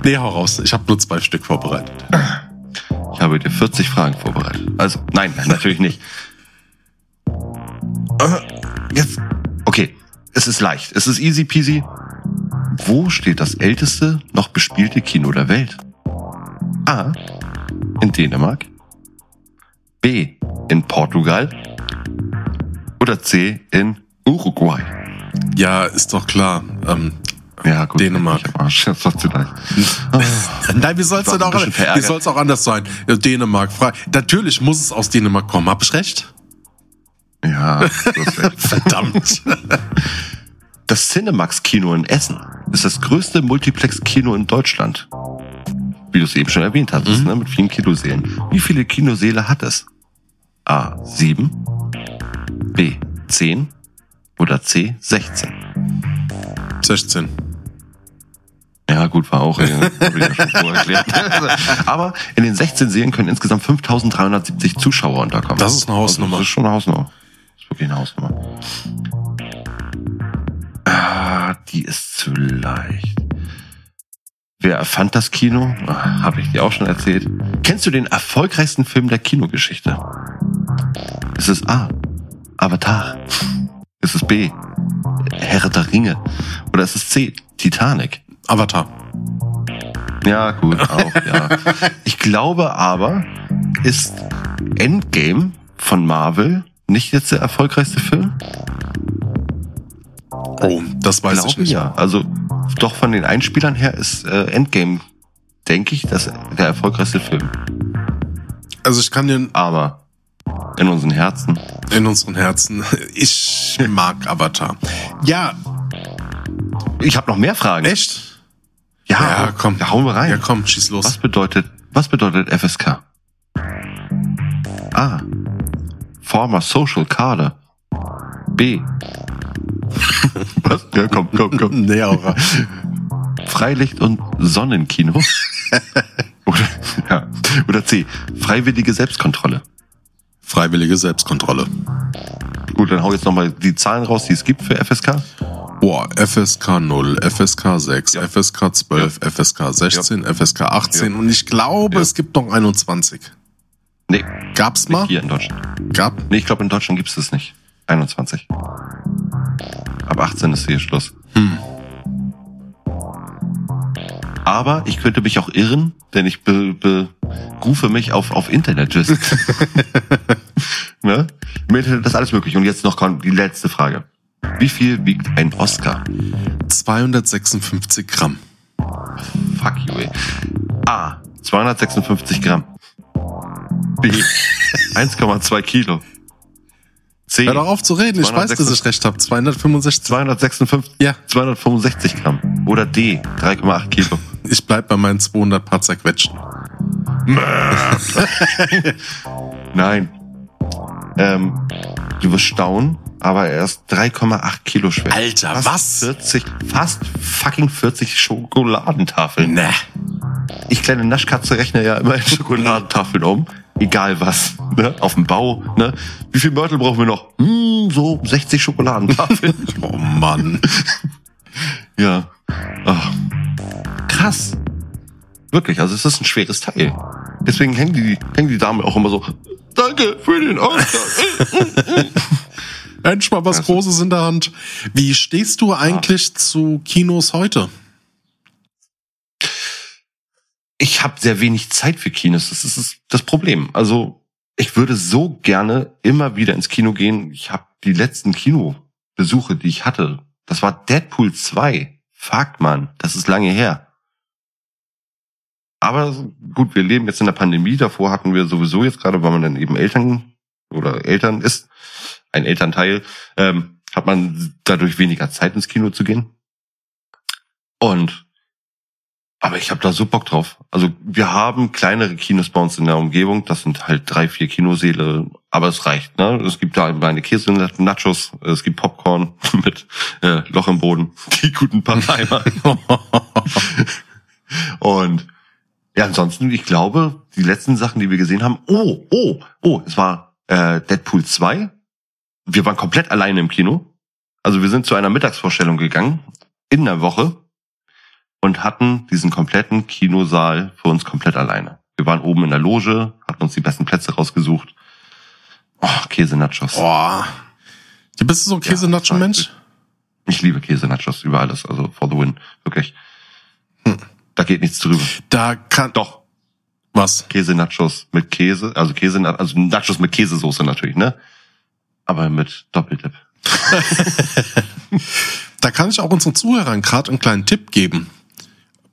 Nee, hau raus. Ich habe nur zwei Stück vorbereitet. Ich habe dir 40 Fragen vorbereitet. Also, nein, natürlich nicht. Äh, Jetzt, okay, es ist leicht, es ist easy peasy. Wo steht das älteste noch bespielte Kino der Welt? A. In Dänemark. B. In Portugal. Oder C. In Uruguay. Ja, ist doch klar. Ähm, Ja, gut. Dänemark. <laughs> Nein, wie soll's war denn auch, bisschen wie verärgert. soll's auch anders sein? Dänemark, frei. Natürlich muss es aus Dänemark kommen. Hab ich recht? Ja, hast. <laughs> Verdammt. Das Cinemax-Kino in Essen ist das größte Multiplex-Kino in Deutschland. Wie du es eben schon erwähnt hattest, ne, mit vielen Kinosälen. Wie viele Kinosäle hat es? A. 7, B. 10 oder C. 16? 16. Ja, gut, war auch, ja <laughs> erklärt. <laughs> Aber in den 16 Sälen können insgesamt 5370 Zuschauer unterkommen. Das ist eine Hausnummer. Also, das ist schon eine Hausnummer. Ist wirklich eine Hausnummer. Ah, die ist zu leicht. Wer erfand das Kino? Ah, Habe ich dir auch schon erzählt. Kennst du den erfolgreichsten Film der Kinogeschichte? Ist es A. Avatar? Ist es B. Herr der Ringe? Oder ist es C. Titanic? Avatar. Ja, gut, auch, ja. Ich glaube aber, ist Endgame von Marvel nicht jetzt der erfolgreichste Film? Oh, das weiß ich glaube nicht. ja. Also doch von den Einspielern her ist äh, Endgame, denke ich, das der erfolgreichste Film. Also ich kann dir Aber in unseren Herzen. in unseren Herzen, <laughs> ich mag Avatar. Ja, Ich habe noch mehr Fragen. echt? Ja, Ja, komm. Da hauen wir rein. Ja, komm, schieß los. Was bedeutet, was bedeutet FSK? A. Former Social Kader. B. was? Ja, komm, komm, komm. <laughs> Nee, aber Freilicht- und Sonnenkino. <laughs> oder, ja. oder C. Freiwillige Selbstkontrolle. freiwillige Selbstkontrolle. Gut, dann hau jetzt nochmal die Zahlen raus, die es gibt für FSK. Boah, FSK 0, FSK 6, FSK 12, FSK 16, FSK 18 und ich glaube, Ja. es gibt noch 21. Nee, Gab's mal? hier in Deutschland. Gab? Nee, ich glaube, in Deutschland gibt es das nicht. 21. Ab 18 ist hier Schluss. Aber ich könnte mich auch irren, denn ich be, berufe mich auf, auf Internet. <laughs> <laughs> ne? Im Internet ist alles möglich. Und jetzt noch kommt die letzte Frage. Wie viel wiegt ein Oscar? 256 Gramm. Fuck you, ey. A. 256 Gramm. B. 1,2 Kilo. C. Hör doch auf zu reden, ich weiß, dass 256 ich recht habe. 265. 256, Ja. 265 Gramm. Oder D, 3,8 Kilo. Ich bleib bei meinen 200 paar zerquetschen. <laughs> Nein. Ähm, du wirst staunen, aber er ist 3,8 Kilo schwer. Alter, fast was? 40, fast fucking 40 Schokoladentafeln. Ne. Ich kleine Naschkatze rechne ja immer in Schokoladentafeln um. Egal was. Ne? Auf dem Bau. Ne? Wie viel Mörtel brauchen wir noch? Hm, so 60 Schokoladentafeln. <laughs> Oh Mann. <laughs> Ja. Ach. Krass. Wirklich, also es ist ein schweres Teil. Deswegen hängen die, hängen die Damen auch immer so, danke für den Oscar. <laughs> Endlich mal was Großes in der Hand. Wie stehst du eigentlich zu Kinos heute? Ich habe sehr wenig Zeit für Kinos. Das ist das- Problem. Also ich würde so gerne immer wieder ins Kino gehen. Ich habe die letzten Kinobesuche, die ich hatte, Das war Deadpool 2. Fuck, man. Das ist lange her. Aber gut, wir leben jetzt in der Pandemie. Davor hatten wir sowieso jetzt gerade, weil man dann eben Eltern oder Eltern ist, ein Elternteil, ähm, hat man dadurch weniger Zeit ins Kino zu gehen. Und aber ich habe da so Bock drauf. Also wir haben kleinere Kinos bei uns in der Umgebung. Das sind halt drei, vier Kinoseele, aber es reicht. Ne? Es gibt da meine Käse-Nachos, es gibt Popcorn <laughs> mit äh, Loch im Boden, <laughs> die guten Parheimer. <laughs> Und ja, ansonsten, ich glaube, die letzten Sachen, die wir gesehen haben, oh, oh, oh, es war äh, Deadpool 2. Wir waren komplett alleine im Kino. Also wir sind zu einer Mittagsvorstellung gegangen in der Woche und hatten diesen kompletten Kinosaal für uns komplett alleine. Wir waren oben in der Loge, hatten uns die besten Plätze rausgesucht. Oh, Käse-Nachos. Boah. Du bist du so ein Käse-Nacho-Mensch? Ich liebe Käse-Nachos über alles, also for the win, wirklich. Hm. Da geht nichts drüber. Da kann... Doch. Was? Käse-Nachos mit Käse, also Käse, also Nachos mit Käsesoße natürlich, ne? Aber mit Doppeldip. <laughs> <laughs> da kann ich auch unseren Zuhörern gerade einen kleinen Tipp geben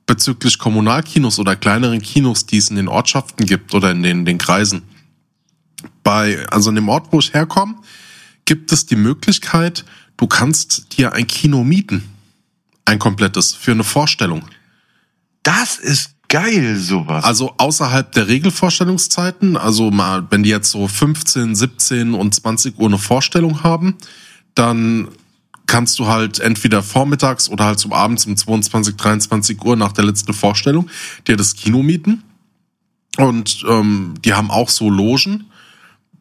bezüglich Kommunalkinos oder kleineren Kinos, die es in den Ortschaften gibt oder in den, den Kreisen. Bei, also in dem Ort, wo ich herkomme, gibt es die Möglichkeit, du kannst dir ein Kino mieten. Ein komplettes, für eine Vorstellung. Das ist geil, sowas. Also außerhalb der Regelvorstellungszeiten, also mal, wenn die jetzt so 15, 17 und 20 Uhr eine Vorstellung haben, dann kannst du halt entweder vormittags oder halt zum Abend um 22, 23 Uhr nach der letzten Vorstellung dir das Kino mieten. Und ähm, die haben auch so Logen,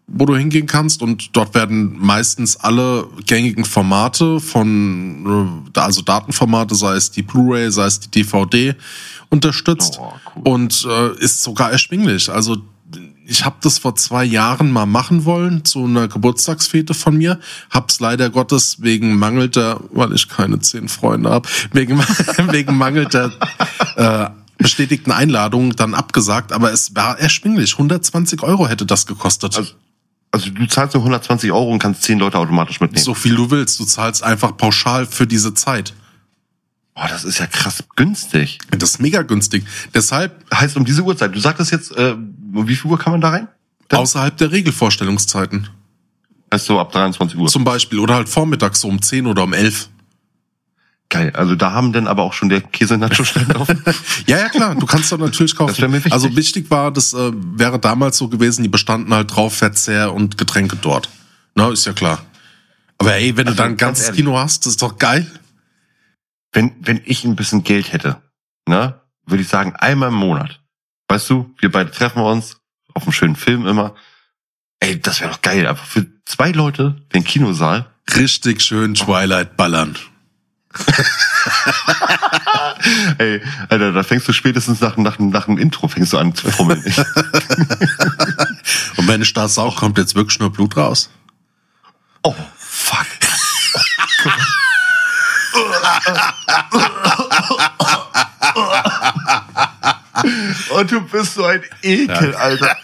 wo du hingehen kannst. Und dort werden meistens alle gängigen Formate von, äh, also Datenformate, sei es die Blu-ray, sei es die DVD, unterstützt. Oh, cool. Und äh, ist sogar erschwinglich. Also ich habe das vor zwei Jahren mal machen wollen, zu einer Geburtstagsfete von mir. Hab's leider Gottes wegen mangelnder, weil ich keine zehn Freunde habe, wegen, <laughs> wegen mangelnder äh, bestätigten Einladungen dann abgesagt. Aber es war erschwinglich. 120 Euro hätte das gekostet. Also, also du zahlst nur 120 Euro und kannst zehn Leute automatisch mitnehmen. So viel du willst. Du zahlst einfach pauschal für diese Zeit. Boah, das ist ja krass günstig. Das ist mega günstig. Deshalb heißt um diese Uhrzeit. Du sagtest jetzt, äh, wie viel Uhr kann man da rein? Dann? Außerhalb der Regelvorstellungszeiten. Heißt so ab 23 Uhr. Zum Beispiel. Oder halt vormittags so um 10 oder um 11. Geil. Also da haben dann aber auch schon der Käse-Nacho-Stand offen. <laughs> ja, ja, klar. Du kannst doch natürlich kaufen. Das mir wichtig. Also wichtig war, das äh, wäre damals so gewesen, die bestanden halt drauf Verzehr und Getränke dort. Na, ist ja klar. Aber ey, wenn also, du dann ein ganzes Kino hast, das ist doch geil wenn, wenn ich ein bisschen Geld hätte, ne, würde ich sagen, einmal im Monat. Weißt du, wir beide treffen uns auf einem schönen Film immer. Ey, das wäre doch geil. Einfach für zwei Leute den Kinosaal. Richtig schön Twilight ballern. <laughs> Ey, Alter, da fängst du spätestens nach, nach, nach dem Intro fängst du an zu fummeln. <laughs> Und da Sau kommt jetzt wirklich nur Blut raus? Oh, fuck. Oh, und du bist so ein Ekel, ja. Alter.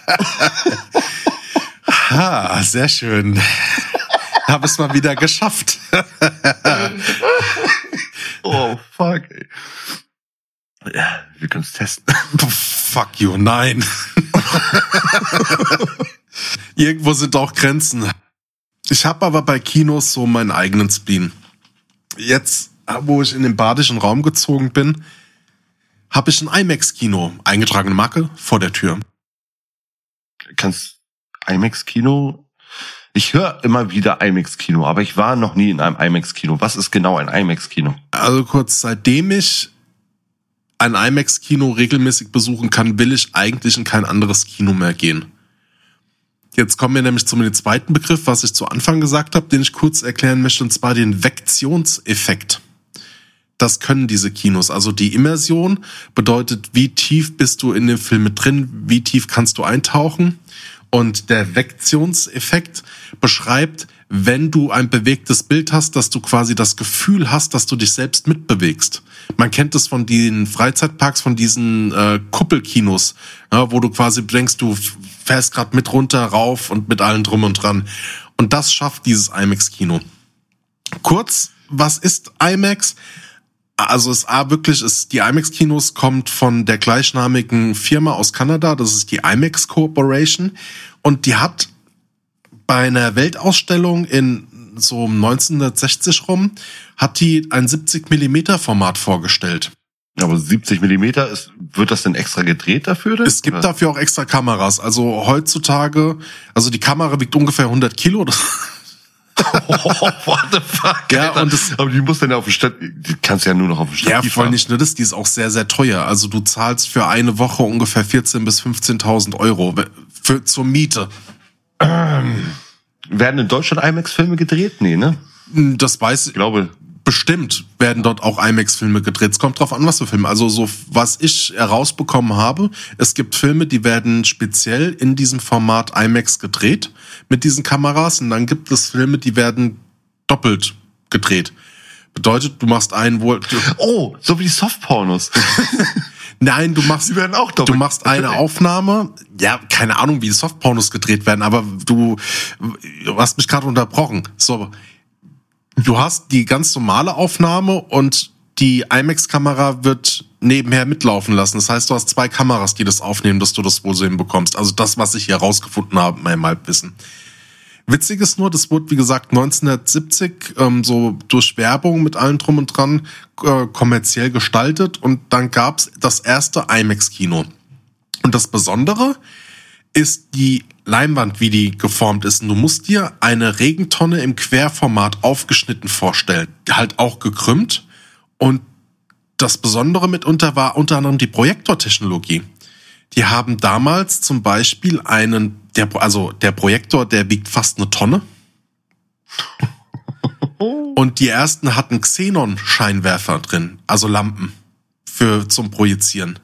Ha, sehr schön. Hab es mal wieder geschafft. oh, fuck, ey. Ja, wir können es testen. Fuck you, nein. Irgendwo sind auch Grenzen. Ich habe aber bei Kinos so meinen eigenen Spleen jetzt, wo ich in den badischen Raum gezogen bin, habe ich ein IMAX-Kino, eingetragene Marke, vor der Tür. Kannst IMAX-Kino? Ich höre immer wieder IMAX-Kino, aber ich war noch nie in einem IMAX-Kino. Was ist genau ein IMAX-Kino? Also kurz, seitdem ich ein IMAX-Kino regelmäßig besuchen kann, will ich eigentlich in kein anderes Kino mehr gehen. Jetzt kommen wir nämlich zum zweiten Begriff, was ich zu Anfang gesagt habe, den ich kurz erklären möchte, und zwar den Vektionseffekt. Das können diese Kinos. Also die Immersion bedeutet, wie tief bist du in dem Film mit drin, wie tief kannst du eintauchen. Und der Vektionseffekt beschreibt, wenn du ein bewegtes Bild hast, dass du quasi das Gefühl hast, dass du dich selbst mitbewegst. Man kennt es von den Freizeitparks, von diesen äh, Kuppelkinos, ja, wo du quasi denkst, du fährst gerade mit runter, rauf und mit allen drum und dran. Und das schafft dieses IMAX-Kino. Kurz, was ist IMAX? Also es A wirklich ist die IMAX Kinos kommt von der gleichnamigen Firma aus Kanada, das ist die IMAX Corporation und die hat bei einer Weltausstellung in so 1960 rum hat die ein 70 Millimeter Format vorgestellt. Aber 70 Millimeter ist, wird das denn extra gedreht dafür? Denn? Es gibt Oder? dafür auch extra Kameras. Also heutzutage, also die Kamera wiegt ungefähr 100 Kilo. <laughs> Oh, what the fuck? Ja, Alter. und das- aber die muss dann ja auf dem Stadt, die kannst du ja nur noch auf dem Stadt. ja, voll nicht nur das, die ist auch sehr, sehr teuer. Also du zahlst für eine Woche ungefähr 14.000 bis 15.000 Euro für, zur Miete. Werden in Deutschland IMAX-Filme gedreht? Nee, ne? Das weiß Ich glaube, bestimmt werden dort auch IMAX-Filme gedreht. Es kommt drauf an, was für Filme. Also so, was ich herausbekommen habe, es gibt Filme, die werden speziell in diesem Format IMAX gedreht mit diesen Kameras und dann gibt es Filme, die werden doppelt gedreht. Bedeutet, du machst einen, wo oh, so wie die Softpornos. <laughs> nein, du machst werden auch du machst eine Aufnahme. Ja, keine Ahnung, wie die Softpornos gedreht werden, aber du, du hast mich gerade unterbrochen. So, du hast die ganz normale Aufnahme und die IMAX-Kamera wird nebenher mitlaufen lassen. Das heißt, du hast zwei Kameras, die das aufnehmen, dass du das wohl so hinbekommst. Also das, was ich hier rausgefunden habe in meinem Halbwissen. Witzig ist nur, das wurde, wie gesagt, 1970 ähm, so durch Werbung mit allem drum und dran äh, kommerziell gestaltet und dann gab's das erste IMAX-Kino. Und das Besondere ist die Leinwand, wie die geformt ist. Und du musst dir eine Regentonne im Querformat aufgeschnitten vorstellen. Halt auch gekrümmt. Und das Besondere mitunter war unter anderem die Projektortechnologie. Die haben damals zum Beispiel einen, der, also der Projektor, der wiegt fast eine Tonne. <laughs> Und die ersten hatten Xenon-Scheinwerfer drin, also Lampen für zum Projizieren.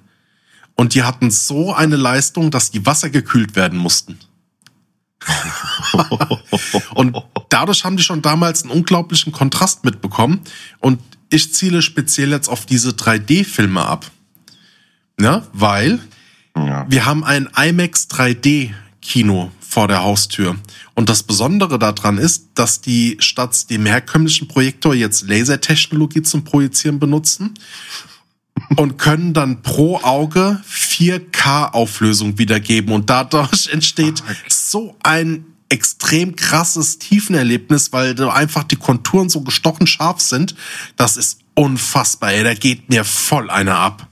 Und die hatten so eine Leistung, dass die wassergekühlt werden mussten. <laughs> und dadurch haben die schon damals einen unglaublichen Kontrast mitbekommen. Und ich ziele speziell jetzt auf diese 3D-Filme ab. Ja, weil Ja. wir haben ein IMAX 3D Kino vor der Haustür. Und das Besondere daran ist, dass die statt dem herkömmlichen Projektor jetzt Lasertechnologie zum Projizieren benutzen und können dann pro Auge 4K Auflösung wiedergeben und dadurch <laughs> entsteht so ein extrem krasses Tiefenerlebnis, weil einfach die Konturen so gestochen scharf sind. Das ist unfassbar. Ey, da geht mir voll einer ab.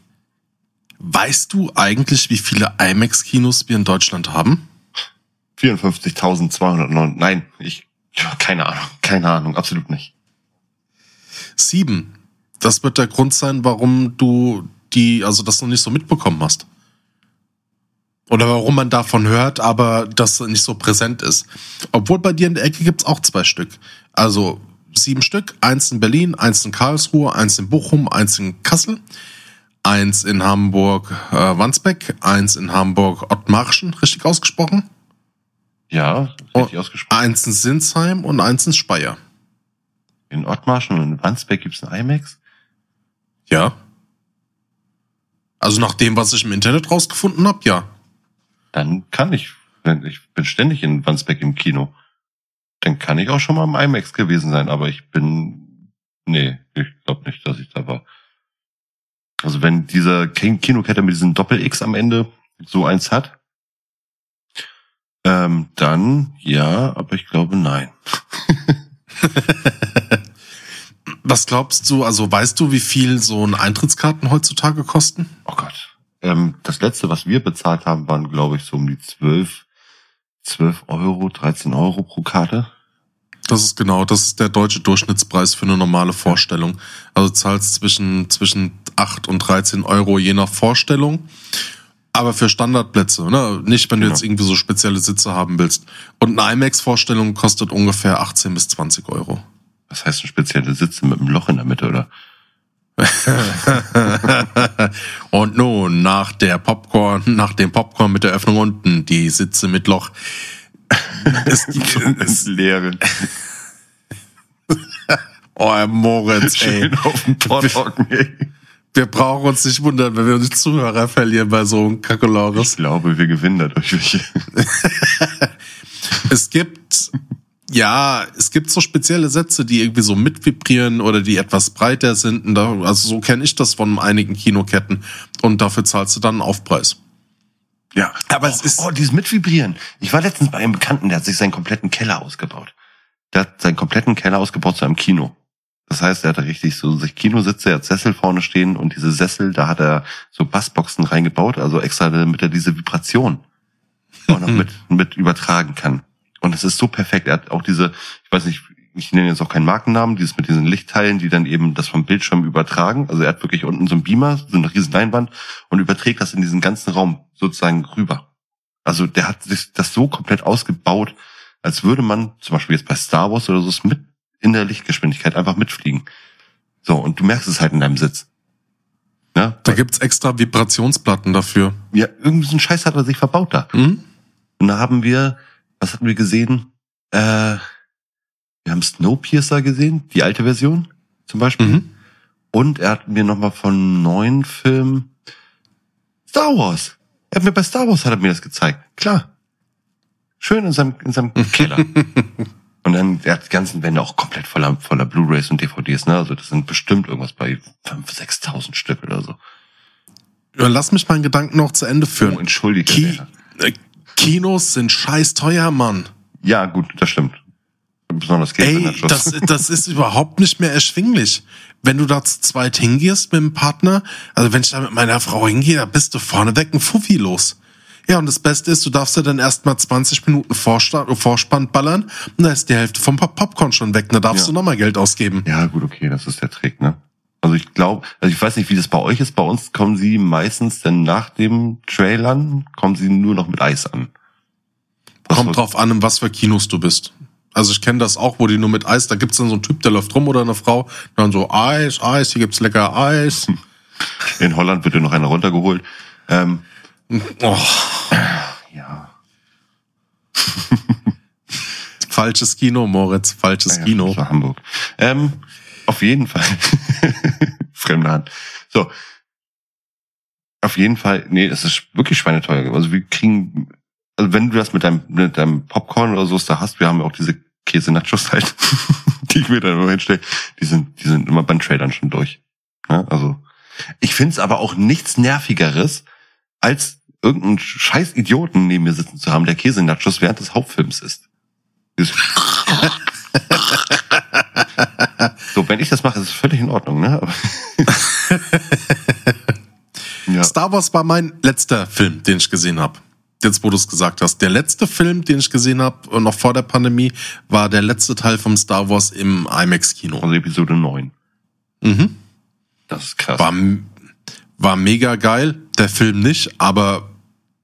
Weißt du eigentlich, wie viele IMAX-Kinos wir in Deutschland haben? 54.209. Nein, ich, keine Ahnung, keine Ahnung, absolut nicht. Sieben. Das wird der Grund sein, warum du die, also das noch nicht so mitbekommen hast. Oder warum man davon hört, aber das nicht so präsent ist. Obwohl bei dir in der Ecke gibt's auch zwei Stück. Also sieben Stück, eins in Berlin, eins in Karlsruhe, eins in Bochum, eins in Kassel, eins in Hamburg äh, Wandsbeck, eins in Hamburg Ottmarschen, richtig ausgesprochen, Ja, richtig ausgesprochen. eins in Sinsheim und eins in Speyer. In Ottmarschen und in Wandsbek gibt's ein IMAX. Ja. Also nach dem, was ich im Internet rausgefunden habe, ja. Dann kann ich, wenn ich bin ständig in Wandsbek im Kino. Dann kann ich auch schon mal im IMAX gewesen sein, aber ich bin, nee, ich glaube nicht, dass ich da war. Also wenn dieser Kinokette mit diesem Doppel-X am Ende so eins hat, ähm, dann ja, aber ich glaube nein. <laughs> Was glaubst du, also weißt du, wie viel so ein Eintrittskarten heutzutage kosten? Oh Gott. Ähm, das letzte, was wir bezahlt haben, waren, glaube ich, so um die 12, 12 Euro, 13 Euro pro Karte. Das ist genau, das ist der deutsche Durchschnittspreis für eine normale Vorstellung. Also zahlst zwischen, zwischen 8 und 13 Euro je nach Vorstellung. Aber für Standardplätze, ne? Nicht, wenn du Genau. jetzt irgendwie so spezielle Sitze haben willst. Und eine IMAX-Vorstellung kostet ungefähr 18 bis 20 Euro. Was heißt ein spezielle Sitze mit einem Loch in der Mitte, oder? <laughs> Und nun, nach der Popcorn, nach dem Popcorn mit der Öffnung unten, die Sitze mit Loch. <laughs> ist die, Ins Leere. <laughs> oh, Herr Moritz, ey. Schön auf dem Pott hocken, ey. Wir brauchen uns nicht wundern, wenn wir uns Zuhörer verlieren bei so einem Ich Kakolores. glaube, wir gewinnen dadurch welche. Es gibt Ja, es gibt so spezielle Sätze, die irgendwie so mitvibrieren oder die etwas breiter sind. Da, also so kenne ich das von einigen Kinoketten. Und dafür zahlst du dann einen Aufpreis. Ja. Aber oh, es ist- Oh, dieses Mitvibrieren. Ich war letztens bei einem Bekannten, der hat sich seinen kompletten Keller ausgebaut. Der hat seinen kompletten Keller ausgebaut zu einem Kino. Das heißt, er hatte richtig so sich Kinositze, er hat Sessel vorne stehen und diese Sessel, da hat er so Bassboxen reingebaut, also extra, damit er diese Vibration auch noch <laughs> mit, mit übertragen kann. Und es ist so perfekt. Er hat auch diese, ich weiß nicht, ich nenne jetzt auch keinen Markennamen, dieses mit diesen Lichtteilen, die dann eben das vom Bildschirm übertragen. Also er hat wirklich unten so einen Beamer, so eine riesen Leinwand und überträgt das in diesen ganzen Raum sozusagen rüber. Also der hat sich das so komplett ausgebaut, als würde man zum Beispiel jetzt bei Star Wars oder so mit in der Lichtgeschwindigkeit einfach mitfliegen. So, und du merkst es halt in deinem Sitz. Ja, Da gibt's extra Vibrationsplatten dafür. ja irgendwie so ein Scheiß hat er sich verbaut da. Hm? Und da haben wir, was hatten wir gesehen? Äh, wir haben Snowpiercer gesehen, die alte Version zum Beispiel. Mhm. Und er hat mir nochmal von neuen Filmen Star Wars. Er hat mir bei Star Wars hat er mir das gezeigt. Klar. Schön in seinem, in seinem Keller. <laughs> Und dann, er hat die ganzen Wände auch komplett voller, voller Blu-Rays und DVDs, ne? Also das sind bestimmt irgendwas bei 5.000, 6.000 Stück oder so. Ja, Lass mich meinen Gedanken noch zu Ende führen. Oh, entschuldige. Ki Kinos sind scheiß teuer, Mann. Ja, gut, das stimmt. Besonders Ey, Käse das, das ist überhaupt nicht mehr erschwinglich. Wenn du da zu zweit hingehst mit dem Partner, also wenn ich da mit meiner Frau hingehe, da bist du vorneweg ein Fuffi los. Ja, und das Beste ist, du darfst ja dann erstmal 20 Minuten Vorsta- Vorspann ballern und da ist die Hälfte vom Pop- Popcorn schon weg. Da darfst Ja. du nochmal Geld ausgeben. Ja, gut, okay, das ist der Trick, ne? Also ich glaube, also ich weiß nicht, wie das bei euch ist. Bei uns kommen sie meistens dann nach dem Trailern, kommen sie nur noch mit Eis an. Was Kommt drauf an, in was für Kinos du bist. Also ich kenne das auch, wo die nur mit Eis, da gibt's dann so einen Typ, der läuft rum oder eine Frau, dann so Eis, Eis, hier gibt's lecker Eis. In Holland wird dir noch einer runtergeholt. Ähm, Oh, ja. <laughs> falsches Kino, Moritz, falsches Ja, Kino. Das Hamburg. Ähm, auf jeden Fall. <laughs> Fremde Hand. So. Auf jeden Fall, nee, das ist wirklich schweineteuer. Also wir kriegen, also wenn du das mit deinem, mit deinem Popcorn oder so da hast, wir haben ja auch diese Käse-Nachos halt, <laughs> die ich mir dann immer hinstelle, die sind, die sind immer beim Trailern schon durch. Ja, also, ich find's aber auch nichts nervigeres, als irgendeinen scheiß Idioten neben mir sitzen zu haben, der Käse-Nachos während des Hauptfilms isst. <laughs> <laughs> So, wenn ich das mache, ist es völlig in Ordnung, ne? <laughs> Ja. Star Wars war mein letzter Film, den ich gesehen habe. Jetzt, wo du es gesagt hast. Der letzte Film, den ich gesehen habe, noch vor der Pandemie, war der letzte Teil vom Star Wars im IMAX-Kino. Also Episode 9. Mhm. Das ist krass. War, war mega geil, der Film nicht, aber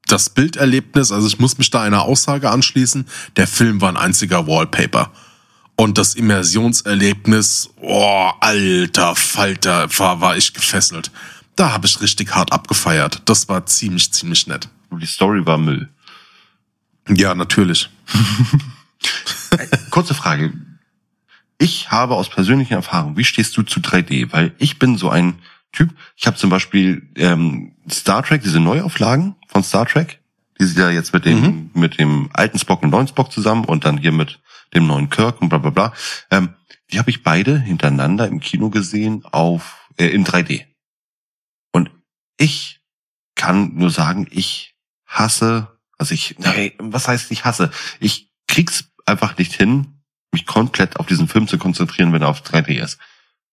das Bilderlebnis, also ich muss mich da einer Aussage anschließen, der Film war ein einziger Wallpaper. Und das Immersionserlebnis, oh, alter Falter, war, war ich gefesselt. Da habe ich richtig hart abgefeiert. Das war ziemlich, ziemlich nett. Die Story war Müll. Ja, natürlich. <laughs> Kurze Frage. Ich habe aus persönlicher Erfahrung, wie stehst du zu 3D? Weil ich bin so ein Typ, ich habe zum Beispiel ähm, Star Trek, diese Neuauflagen von Star Trek, die sie da jetzt mit dem, mit dem alten Spock und neuen Spock zusammen und dann hier mit dem neuen Kirk und bla bla bla. Ähm, die habe ich beide hintereinander im Kino gesehen auf äh, in 3D. Und ich kann nur sagen, ich hasse, also ich, nee, was heißt ich hasse? Ich krieg's einfach nicht hin, mich komplett auf diesen Film zu konzentrieren, wenn er auf 3D ist.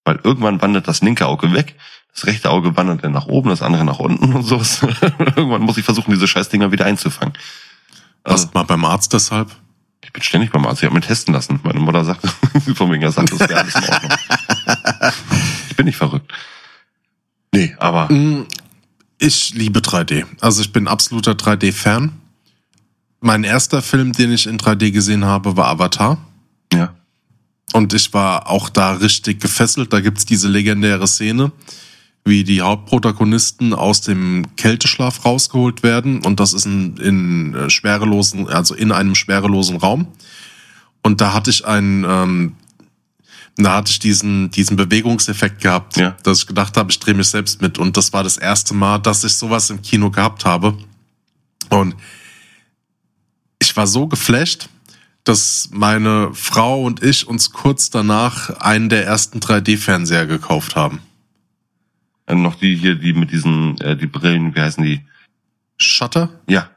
Weil irgendwann wandert das linke Auge weg, das rechte Auge wandert dann nach oben, das andere nach unten und so. <laughs> irgendwann muss ich versuchen, diese Scheißdinger wieder einzufangen. Also, Warst mal beim Arzt deshalb? Ich bin ständig beim Arzt, ich habe mir testen lassen. Meine Mutter sagt, <laughs> von wegen, sagt, das wäre alles in Ordnung. ich bin nicht verrückt. Nee, aber Mm, Ich liebe 3D. Also ich bin absoluter 3D-Fan. Mein erster Film, den ich in 3D gesehen habe, war Avatar. ja. Und ich war auch da richtig gefesselt. Da gibt's diese legendäre Szene, wie die Hauptprotagonisten aus dem Kälteschlaf rausgeholt werden. Und das ist in, in äh, schwerelosen, also in einem schwerelosen Raum. Und da hatte ich einen, ähm, da hatte ich diesen, diesen Bewegungseffekt gehabt, Ja. dass ich gedacht habe, ich drehe mich selbst mit. Und das war das erste Mal, dass ich sowas im Kino gehabt habe. Und ich war so geflasht, dass meine Frau und ich uns kurz danach einen der ersten 3D-Fernseher gekauft haben. Äh, noch die hier, die mit diesen, äh, die Brillen, wie heißen die? Shutter? Ja.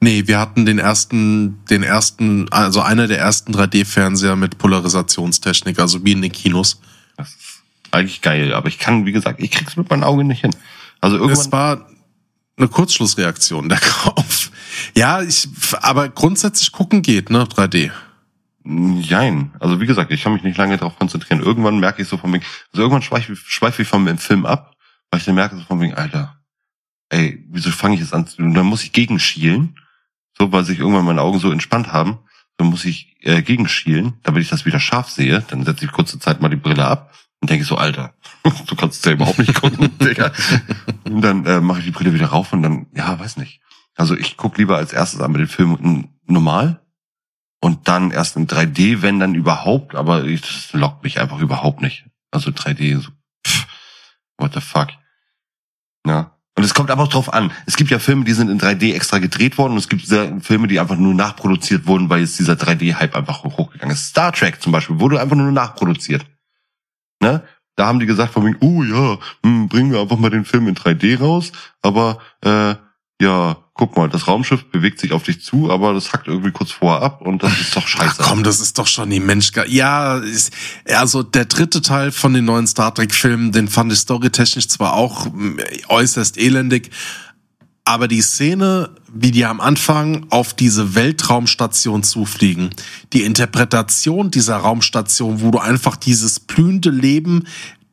Nee, wir hatten den ersten, den ersten, also einer der ersten 3D-Fernseher mit Polarisationstechnik, also wie in den Kinos. Das ist eigentlich geil, aber ich kann, wie gesagt, ich krieg's mit meinem Auge nicht hin. Also Es irgendwann. war eine Kurzschlussreaktion, der <laughs> Kauf. Ja, ich, aber grundsätzlich gucken geht, ne, 3D. Jein. Also wie gesagt, ich kann mich nicht lange darauf konzentrieren. Irgendwann merke ich so von wegen, also irgendwann schweife ich, schweife ich vom Film ab, weil ich dann merke so von wegen, Alter, ey, wieso fange ich jetzt an und dann muss ich gegenschielen, so, weil sich irgendwann meine Augen so entspannt haben, dann muss ich äh, gegenschielen, damit ich das wieder scharf sehe, dann setze ich kurze Zeit mal die Brille ab und denke so, Alter, <laughs> du kannst es ja überhaupt nicht gucken, <laughs> Digga. Und dann äh, mache ich die Brille wieder rauf und dann, ja, weiß nicht. Also ich guck lieber als erstes einmal den Film normal und dann erst in 3D, wenn dann überhaupt, aber das lockt mich einfach überhaupt nicht. Also 3D, so, pff, what the fuck. Ja. Und es kommt aber auch drauf an. Es gibt ja Filme, die sind in 3D extra gedreht worden und es gibt Filme, die einfach nur nachproduziert wurden, weil jetzt dieser 3D-Hype einfach hoch- hochgegangen ist. Star Trek zum Beispiel wurde einfach nur nachproduziert. Ne? Da haben die gesagt von wegen, oh ja, hm, bringen wir einfach mal den Film in 3D raus, aber äh, ja, guck mal, das Raumschiff bewegt sich auf dich zu, aber das hackt irgendwie kurz vorher ab und das ist doch Ach scheiße. komm, das ist doch schon die Mensch. Ja, ist, also der dritte Teil von den neuen Star Trek-Filmen, den fand ich storytechnisch zwar auch mm, äußerst elendig, aber die Szene, wie die am Anfang auf diese Weltraumstation zufliegen, die Interpretation dieser Raumstation, wo du einfach dieses blühende Leben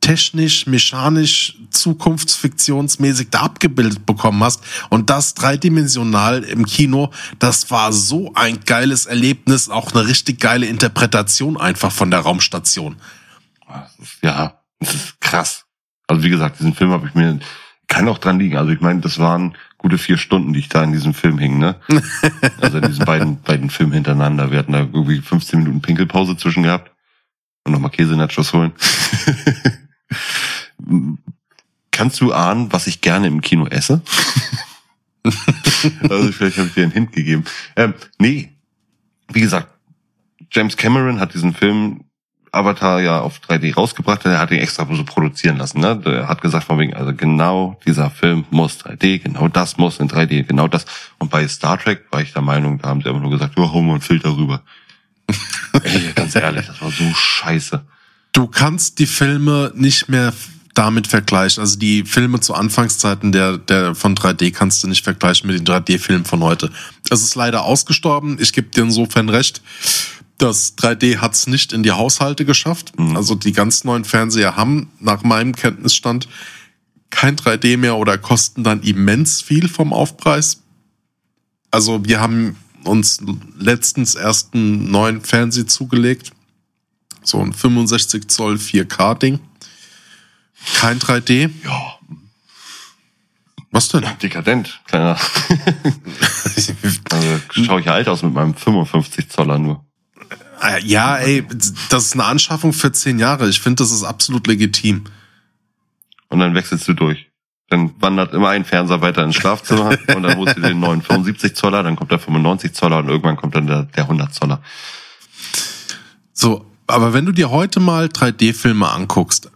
technisch, mechanisch, zukunftsfiktionsmäßig da abgebildet bekommen hast und das dreidimensional im Kino, das war so ein geiles Erlebnis, auch eine richtig geile Interpretation einfach von der Raumstation. Ist, ja, das ist krass. Also wie gesagt, diesen Film habe ich mir, kann auch dran liegen. Also ich meine, das waren gute vier Stunden, die ich da in diesem Film hing, ne? <laughs> Also in diesen beiden, beiden Filmen hintereinander. Wir hatten da irgendwie 15 Minuten Pinkelpause zwischen gehabt und nochmal Käse-Nachos holen. <laughs> Kannst du ahnen, was ich gerne im Kino esse? <laughs> also vielleicht habe ich dir einen Hint gegeben. Ähm, nee, wie gesagt, James Cameron hat diesen Film Avatar ja auf 3D rausgebracht, er hat ihn extra so produzieren lassen. Ne? Er hat gesagt von wegen, also genau dieser Film muss 3D, genau das muss in 3D, genau das. Und bei Star Trek war ich der Meinung, da haben sie einfach nur gesagt, ja, hol mal einen Filter rüber. <laughs> Ey, ganz ehrlich, das war so scheiße. Du kannst die Filme nicht mehr damit vergleichen. Also die Filme zu Anfangszeiten der, der von 3D kannst du nicht vergleichen mit den 3D-Filmen von heute. Es ist leider ausgestorben. Ich gebe dir insofern recht. Das 3D hat es nicht in die Haushalte geschafft. Also die ganz neuen Fernseher haben nach meinem Kenntnisstand kein 3D mehr oder kosten dann immens viel vom Aufpreis. Also wir haben uns letztens erst einen neuen Fernseher zugelegt. So ein 65 Zoll 4K-Ding. Kein 3D. Ja, Was denn? dekadent, kleiner. <laughs> Also schaue ich alt aus mit meinem 55 Zoller nur. Äh, ja, ey, das ist eine Anschaffung für zehn Jahre. Ich finde, das ist absolut legitim. Und dann wechselst du durch. Dann wandert immer ein Fernseher weiter ins Schlafzimmer und dann holst du den neuen 75 Zoller, dann kommt der 95 Zoller und irgendwann kommt dann der, der 100 Zoller. So, aber wenn du dir heute mal 3D-Filme anguckst,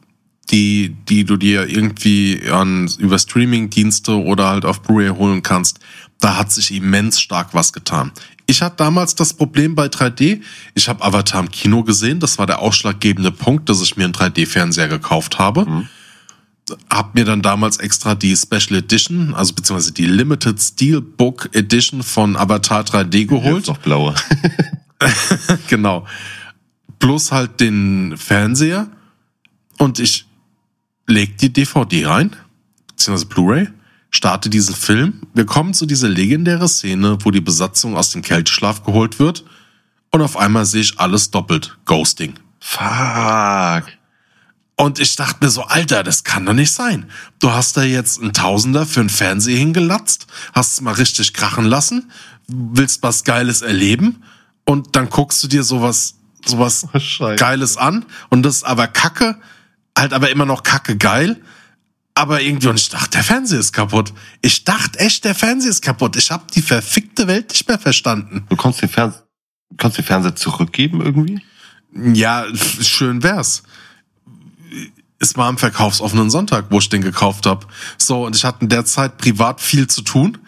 die, die du dir irgendwie an, über Streaming-Dienste oder halt auf Blu-ray holen kannst, da hat sich immens stark was getan. Ich hatte damals das Problem bei 3D. Ich habe Avatar im Kino gesehen. Das war der ausschlaggebende Punkt, dass ich mir einen 3D-Fernseher gekauft habe. Hab mir dann damals extra die Special Edition, also beziehungsweise die Limited Steelbook Edition von Avatar 3D geholt. Jetzt noch blauer. <laughs> genau. Plus halt den Fernseher und ich leg die DVD rein, beziehungsweise Blu-ray, starte diesen Film. Wir kommen zu dieser legendäre Szene, wo die Besatzung aus dem Kälteschlaf geholt wird und auf einmal sehe ich alles doppelt. Ghosting. Fuck. Und ich dachte mir so, Alter, das kann doch nicht sein. Du hast da jetzt einen Tausender für einen Fernseher hingelatzt, hast es mal richtig krachen lassen, willst was Geiles erleben und dann guckst du dir sowas, sowas <laughs> Oh. Geiles an und das ist aber Kacke, halt aber immer noch Kacke geil. Aber irgendwie, und ich dachte, der Fernseher ist kaputt. Ich dachte echt, der Fernseher ist kaputt. Ich habe die verfickte Welt nicht mehr verstanden. Du konntest den Fernseher. kannst den Fernseher zurückgeben irgendwie? Ja, schön wär's. Es war am verkaufsoffenen Sonntag, wo ich den gekauft habe. So, und ich hatte in der Zeit privat viel zu tun.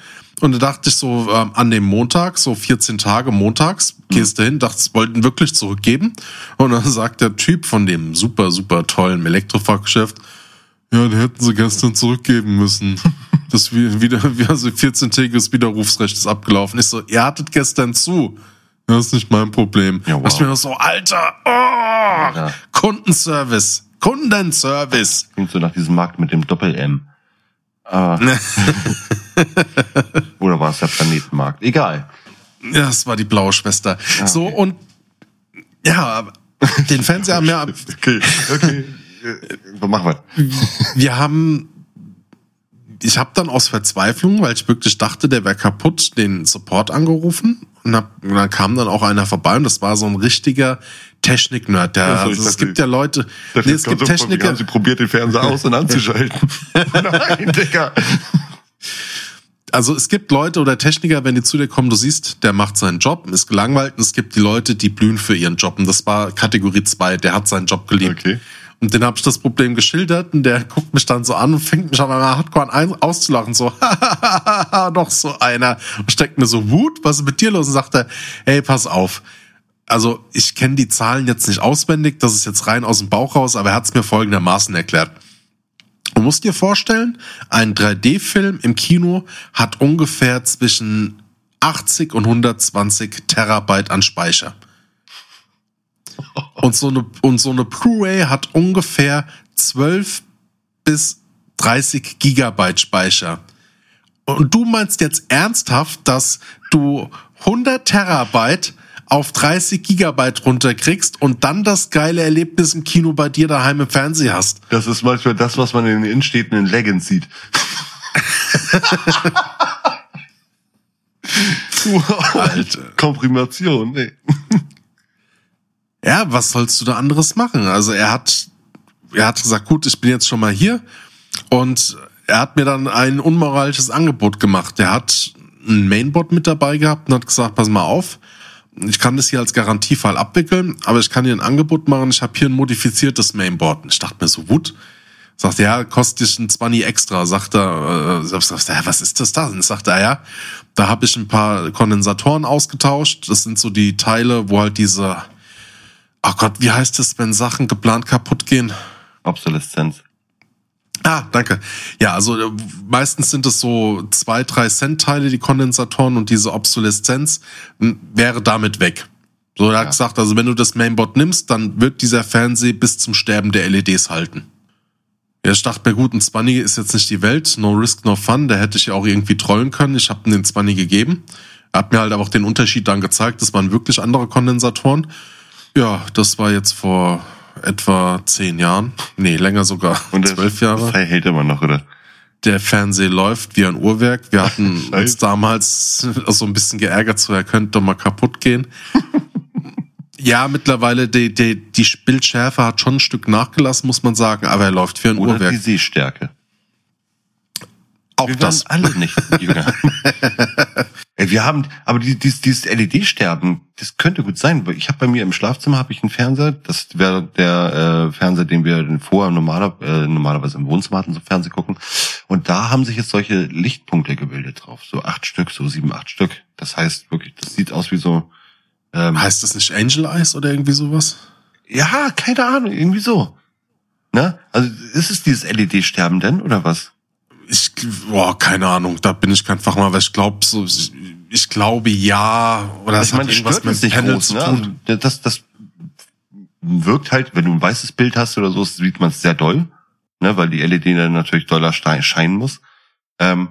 Und da dachte ich so, ähm, an dem Montag, so 14 Tage montags, gehst du hin, dachte, es wollten wirklich zurückgeben. Und dann <laughs> sagt der Typ von dem super, super tollen Elektrofachgeschäft, ja, den hätten sie gestern zurückgeben müssen. <laughs> Das wie- wieder, wie also 14-tägiges Widerrufsrecht ist abgelaufen. Ich so, ihr hattet gestern zu. Das ist nicht mein Problem. Ja, wow. Ich mir so, Alter, oh, Kundenservice, Kundenservice. Klingt so nach diesem Markt mit dem Doppel-M. Aber, <laughs> oder war es der Planetenmarkt? Egal. Ja, das war die blaue Schwester. So, und ja, den Fernseher haben wir, <laughs> Okay, okay. Was machen wir? wir haben, ich habe dann aus Verzweiflung, weil ich wirklich dachte, der wäre kaputt, den Support angerufen und, hab, und dann kam dann auch einer vorbei und das war so ein richtiger Technik-Nerd. Der, Ach so, ich also, es gibt ja Leute, nee, es gibt Techniker, Haben sie probiert, den Fernseher aus- und <laughs> anzuschalten. <laughs> Nein, Digga. Also es gibt Leute oder Techniker, wenn die zu dir kommen, du siehst, der macht seinen Job, ist gelangweilt und es gibt die Leute, die blühen für ihren Job und das war Kategorie 2, der hat seinen Job geliebt. Okay. Und den habe ich das Problem geschildert und der guckt mich dann so an und fängt mich an einer Hardcore an auszulachen, so, <laughs> noch so einer. Und steckt mir so Wut, was ist mit dir los? Und sagt er, hey, pass auf. Also ich kenne die Zahlen jetzt nicht auswendig, das ist jetzt rein aus dem Bauch raus, aber er hat es mir folgendermaßen erklärt. Du musst dir vorstellen, ein 3D-Film im Kino hat ungefähr zwischen 80 und 120 Terabyte an Speicher. Und so eine, so eine Blu-ray hat ungefähr 12 bis 30 Gigabyte Speicher. Und du meinst jetzt ernsthaft, dass du 100 Terabyte auf 30 Gigabyte runterkriegst und dann das geile Erlebnis im Kino bei dir daheim im Fernsehen hast? Das ist manchmal das, was man in den Innenstädten in Leggings sieht. wow. <laughs> Alter. Komprimation, ey. Ja, was sollst du da anderes machen? Also er hat, er hat gesagt, gut, ich bin jetzt schon mal hier und er hat mir dann ein unmoralisches Angebot gemacht. Er hat ein Mainboard mit dabei gehabt und hat gesagt, pass mal auf, ich kann das hier als Garantiefall abwickeln, aber ich kann dir ein Angebot machen, ich habe hier ein modifiziertes Mainboard. Und ich dachte mir so, gut. Sagt ja, kostet dich ein 20 extra. Sagt er, äh, was ist das da? Und sagt er, ja, da habe ich ein paar Kondensatoren ausgetauscht. Das sind so die Teile, wo halt diese Ach Gott, wie heißt es, wenn Sachen geplant kaputt gehen? Obsoleszenz. Ah, danke. Ja, also äh, meistens sind es so zwei, drei Cent-Teile, die Kondensatoren und diese Obsoleszenz wäre damit weg. So, er hat gesagt, also wenn du das Mainboard nimmst, dann wird dieser Fernseher bis zum Sterben der LEDs halten. Ja, ich dachte mir, gut, ein 20 ist jetzt nicht die Welt, no risk, no fun, da hätte ich ja auch irgendwie trollen können. Ich habe den 20 gegeben. Er hat mir halt aber auch den Unterschied dann gezeigt, das waren wirklich andere Kondensatoren. Ja, das war jetzt vor etwa zehn Jahren. Nee, länger sogar. Und das- zwölf Jahre. Das hält immer noch, oder? Der Fernseher läuft wie ein Uhrwerk. Wir hatten <laughs> uns damals so ein bisschen geärgert, so er könnte doch mal kaputt gehen. <laughs> ja, mittlerweile die, die, die Bildschärfe hat schon ein Stück nachgelassen, muss man sagen, aber er läuft wie ein Oder Uhrwerk. die Sehstärke. Auch Wir das. alle nicht jünger. <laughs> Wir haben, aber die- dieses, dieses LED-Sterben, das könnte gut sein. weil Ich habe bei mir im Schlafzimmer habe ich einen Fernseher. Das wäre der äh, Fernseher, den wir vorher normaler, äh, normalerweise im Wohnzimmer hatten, so Fernsehen gucken. Und da haben sich jetzt solche Lichtpunkte gebildet drauf. So acht Stück, so sieben, acht Stück. Das heißt wirklich, das sieht aus wie so. Ähm, Heißt das nicht Angel Eyes oder irgendwie sowas? ja, keine Ahnung, irgendwie so. Ne? Also ist es dieses LED-Sterben denn oder was? Ich, boah, keine Ahnung, da bin ich kein Fachmann, aber ich glaube so, ich, glaube ja, oder es ich meine, hat das irgendwas mit nicht Panel groß, zu ne? tun. Also, das, das wirkt halt, wenn du ein weißes Bild hast oder so, sieht man es sehr doll, ne? weil die LED dann natürlich doller scheinen muss. Ähm,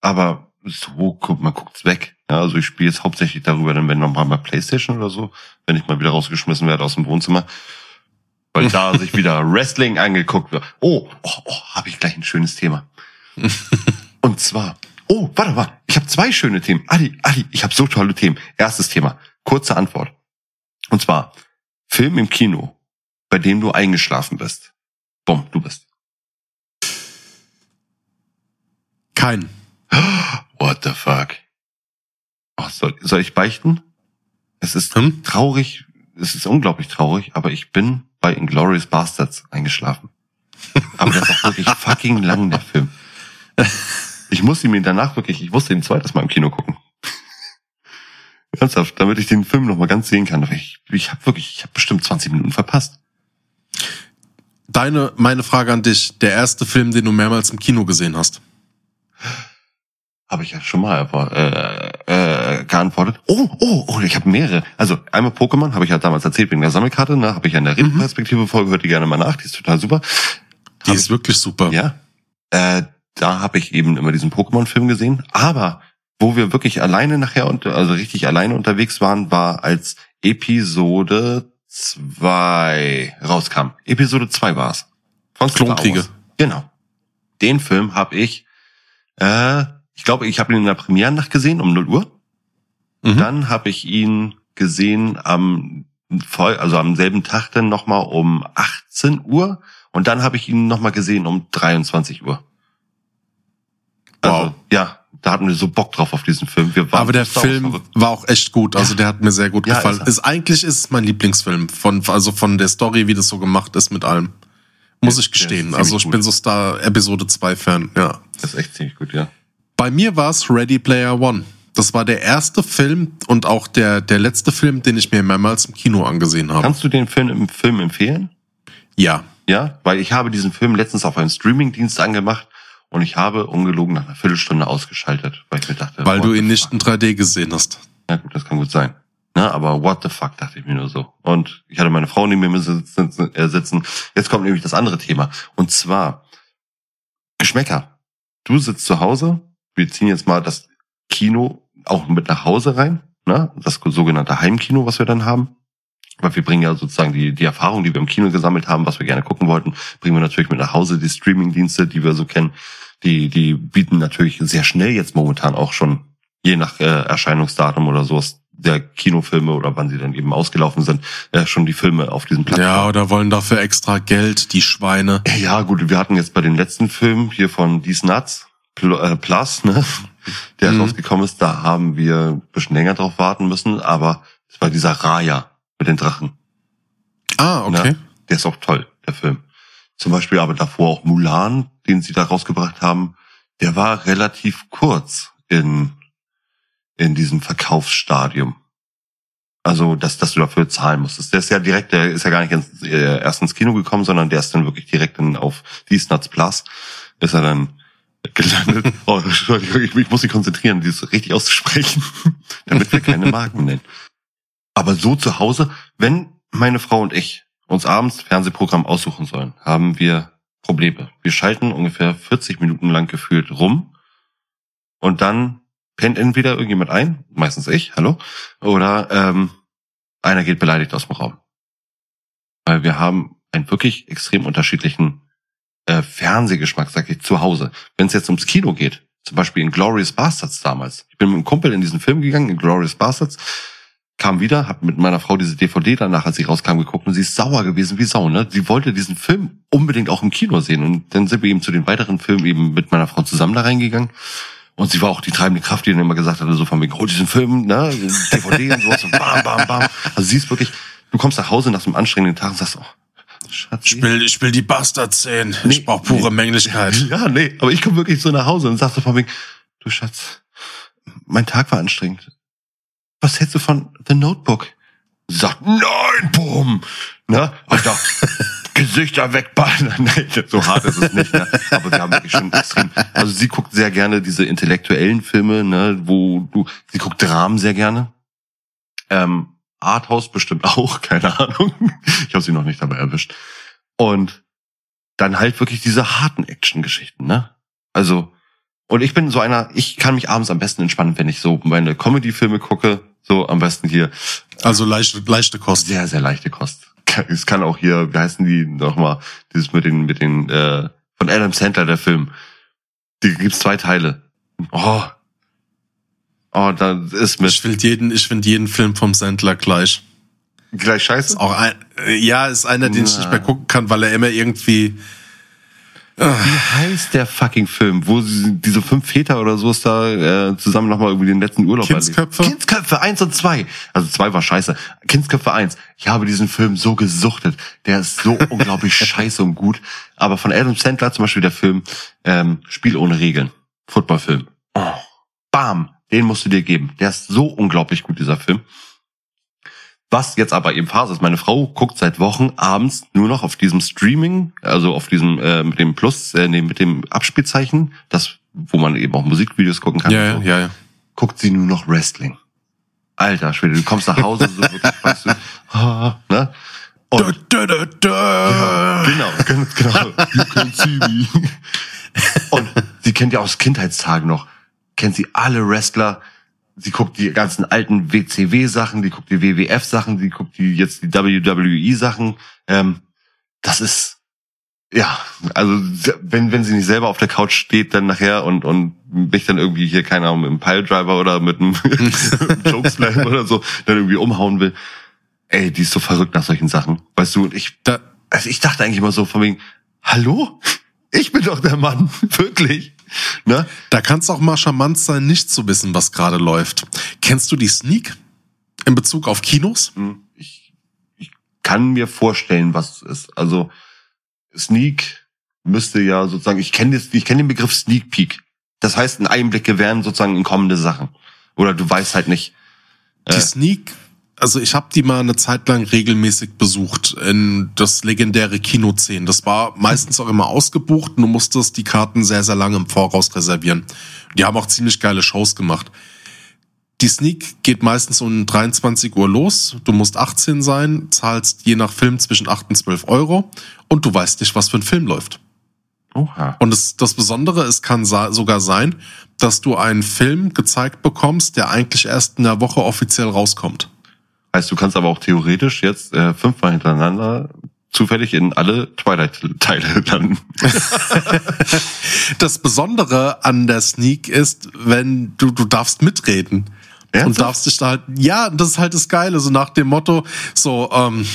aber so, guck, man guckt's weg. Ja, also ich spiele jetzt hauptsächlich darüber, dann wenn nochmal mal Playstation oder so, wenn ich mal wieder rausgeschmissen werde aus dem Wohnzimmer. Weil da <laughs> sich wieder Wrestling angeguckt wird. Oh, oh, oh habe ich gleich ein schönes Thema. <laughs> Und zwar, oh, warte mal, ich habe zwei schöne Themen. Ali, Ali, ich habe so tolle Themen. Erstes Thema, kurze Antwort. Und zwar, Film im Kino, bei dem du eingeschlafen bist. Bumm, du bist. Kein. What the fuck? Oh, soll, soll ich beichten? Es ist Hm? traurig, es ist unglaublich traurig, aber ich bin bei Inglourious Bastards eingeschlafen. Aber das ist auch wirklich <laughs> fucking lang, der Film. Ich musste ihn mir danach wirklich, ich musste ihn zweites Mal im Kino gucken. <laughs> Ernsthaft, damit ich den Film noch mal ganz sehen kann. Ich, ich habe wirklich, ich habe bestimmt 20 Minuten verpasst. Deine, meine Frage an dich, der erste Film, den du mehrmals im Kino gesehen hast. Habe ich ja schon mal äh, äh, geantwortet. Oh, oh, oh, ich habe mehrere. Also einmal Pokémon, habe ich ja damals erzählt wegen der Sammelkarte, ne? Habe ich ja in der Perspektive Folge, hört die gerne mal nach, die ist total super. Die Hab ist wirklich super. Ja. Äh, da habe ich eben immer diesen Pokémon-Film gesehen. Aber wo wir wirklich alleine nachher, und, also richtig alleine unterwegs waren, war als Episode 2 rauskam. Episode 2 war es. Von Klonkriege. Genau. Den Film habe ich, äh, ich glaube, ich habe ihn in der Premierennacht gesehen um 0 Uhr. Mhm. Dann habe ich ihn gesehen am also am selben Tag dann nochmal um 18 Uhr und dann habe ich ihn nochmal gesehen um 23 Uhr. Also, Wow. ja, da hatten wir so Bock drauf auf diesen Film. Wir waren Aber der Film verrückt. war auch echt gut. Also der hat mir sehr gut Ja, gefallen. ist. Ist, eigentlich ist es mein Lieblingsfilm von also von der Story, wie das so gemacht ist mit allem. Muss Ja, ich gestehen. Also ich gut. bin so Star Episode 2 Fan, ja. Das ist echt ziemlich gut, ja. Bei mir war es Ready Player One. Das war der erste Film und auch der der letzte Film, den ich mir mehrmals im Kino angesehen habe. Kannst du den Film im Film empfehlen? Ja. Ja, weil ich habe diesen Film letztens auf einem Streamingdienst angemacht und ich habe ungelogen nach einer Viertelstunde ausgeschaltet, weil ich mir dachte, Weil du ihn nicht fuck? in 3D gesehen hast. Ja gut, das kann gut sein. Na, aber what the fuck, dachte ich mir nur so. Und ich hatte meine Frau neben mir sitzen. Äh, sitzen. Jetzt kommt nämlich das andere Thema. Und zwar Geschmäcker. Du sitzt zu Hause, wir ziehen jetzt mal das Kino auch mit nach Hause rein, ne? das sogenannte Heimkino, was wir dann haben. Weil wir bringen ja sozusagen die, die Erfahrung, die wir im Kino gesammelt haben, was wir gerne gucken wollten, bringen wir natürlich mit nach Hause. Die Streamingdienste, die wir so kennen, die, die bieten natürlich sehr schnell jetzt momentan auch schon, je nach äh, Erscheinungsdatum oder sowas, der Kinofilme oder wann sie dann eben ausgelaufen sind, äh, schon die Filme auf diesem Plattform. Ja, oder wollen dafür extra Geld, die Schweine. Ja, gut, wir hatten jetzt bei den letzten Filmen hier von Dies Nuts äh, Plus, ne, <laughs> der Mhm. rausgekommen ist, da haben wir ein bisschen länger drauf warten müssen, aber es war dieser Raya mit den Drachen. Ah, okay. Ne? Der ist auch toll, der Film. Zum Beispiel aber davor auch Mulan, den sie da rausgebracht haben, der war relativ kurz in, in diesem Verkaufsstadium. Also, dass, dass du dafür zahlen musstest. Der ist ja direkt, der ist ja gar nicht ins, äh, erst ins Kino gekommen, sondern der ist dann wirklich direkt in, auf Dies Nuts Plus, ist er dann gelandet. <laughs> Oh, ich, muss mich konzentrieren, dieses richtig auszusprechen, <laughs> damit wir keine Marken nennen. Aber so zu Hause, wenn meine Frau und ich uns abends Fernsehprogramm aussuchen sollen, haben wir Probleme. Wir schalten ungefähr 40 Minuten lang gefühlt rum und dann pennt entweder irgendjemand ein, meistens ich, hallo, oder ähm, einer geht beleidigt aus dem Raum. Weil wir haben einen wirklich extrem unterschiedlichen äh, Fernsehgeschmack, sag ich, zu Hause. Wenn es jetzt ums Kino geht, zum Beispiel in Glorious Bastards damals. Ich bin mit einem Kumpel in diesen Film gegangen, in Glorious Bastards, kam wieder, hab mit meiner Frau diese DVD danach, als sie rauskam, geguckt und sie ist sauer gewesen wie Sau, ne? Sie wollte diesen Film unbedingt auch im Kino sehen und dann sind wir eben zu den weiteren Filmen eben mit meiner Frau zusammen da reingegangen und sie war auch die treibende Kraft, die dann immer gesagt hatte, so von wegen, hol diesen Film, ne? DVD und sowas und bam, bam, bam. Also sie ist wirklich, du kommst nach Hause nach so einem anstrengenden Tag und sagst, oh, Schatz. Ich will, ich will die Bastard-Szenen. Nee, ich brauch pure Männlichkeit. <laughs> Ja, nee, aber ich komme wirklich so nach Hause und sag so von wegen, du Schatz, mein Tag war anstrengend. Was hältst du von The Notebook? Sie sagt, nein, bumm, ne? Alter, Gesichter wegballern. <laughs> Nein, so hart ist es nicht, ne? Aber wir haben wirklich schon extrem, also sie guckt sehr gerne diese intellektuellen Filme, ne, wo du, sie guckt Dramen sehr gerne. Ähm, Arthouse bestimmt auch, <laughs> keine Ahnung. Ich habe sie noch nicht dabei erwischt. Und dann halt wirklich diese harten Action-Geschichten, ne? Also, und ich bin so einer, ich kann mich abends am besten entspannen, wenn ich so meine Comedy-Filme gucke, so am besten hier Also leichte, leichte Kost. sehr, sehr leichte Kost. <laughs> Es kann auch hier, wie heißen die nochmal, dieses mit den, mit den, äh, von Adam Sandler, der Film. Die gibt's zwei Teile. Oh. Oh, da ist mit Ich finde jeden, ich finde jeden Film vom Sandler gleich. gleich scheiße. Ist auch ein, äh, ja, ist einer, den ich Na. nicht mehr gucken kann, weil er immer irgendwie, Wie heißt der fucking Film, wo sie, diese fünf Väter oder so ist da äh, zusammen nochmal über den letzten Urlaub Kindsköpfe? erlebt? Kindsköpfe eins und zwei. Also zwei war scheiße. Kindsköpfe eins. Ich habe diesen Film so gesuchtet. Der ist so <laughs> unglaublich scheiße und gut. Aber von Adam Sandler zum Beispiel der Film ähm, Spiel ohne Regeln. Footballfilm. Oh, bam. Den musst du dir geben. Der ist so unglaublich gut, dieser Film. Was jetzt aber eben Phase ist, meine Frau guckt seit Wochen abends nur noch auf diesem Streaming, also auf diesem äh, mit dem Plus, äh, nee, mit dem Abspielzeichen, das, wo man eben auch Musikvideos gucken kann. Ja, ja, so, ja, ja. Guckt sie nur noch Wrestling. Alter Schwede, du kommst nach Hause, so wirklich, <laughs> weißt du, ah, ne? Und, Da, da, da. genau, ganz genau. <laughs> You can see me. Und sie kennt ja aus Kindheitstagen noch, kennt sie alle Wrestler. Sie guckt die ganzen alten WCW-Sachen, die guckt die WWF-Sachen, sie guckt die jetzt die WWE-Sachen. Ähm, das ist ja, also wenn wenn sie nicht selber auf der Couch steht, dann nachher und und mich dann irgendwie hier keine Ahnung mit einem Piledriver oder mit einem <laughs> Chokeslam oder so dann irgendwie umhauen will. Ey, die ist so verrückt nach solchen Sachen, weißt du? Und ich Da, also ich dachte eigentlich immer so von wegen, hallo? Ich bin doch der Mann, <laughs> wirklich. <laughs> Ne? da kann es auch mal charmant sein, nicht zu wissen, was gerade läuft. Kennst du die Sneak in Bezug auf Kinos? Hm, Ich, ich kann mir vorstellen, was es ist. Also Sneak müsste ja sozusagen, ich kenne kenn den Begriff Sneak Peek. Das heißt, ein Einblick gewähren sozusagen in kommende Sachen. Oder du weißt halt nicht. Die Äh. Sneak, also ich habe die mal eine Zeit lang regelmäßig besucht in das legendäre Kino 10. Das war meistens auch immer ausgebucht und du musstest die Karten sehr, sehr lange im Voraus reservieren. Die haben auch ziemlich geile Shows gemacht. Die Sneak geht meistens um 23 Uhr los. Du musst 18 sein, zahlst je nach Film zwischen 8 und 12 Euro und du weißt nicht, was für ein Film läuft. Oha. Und das, das Besondere, es kann sogar sein, dass du einen Film gezeigt bekommst, der eigentlich erst in der Woche offiziell rauskommt. Heißt, du kannst aber auch theoretisch jetzt äh, fünfmal hintereinander zufällig in alle Twilight-Teile <laughs> landen. Das Besondere an der Sneak ist, wenn du, du darfst mitreden. Und Ernsthaft? darfst dich da halt, ja, das ist halt das Geile, so nach dem Motto, so, ähm,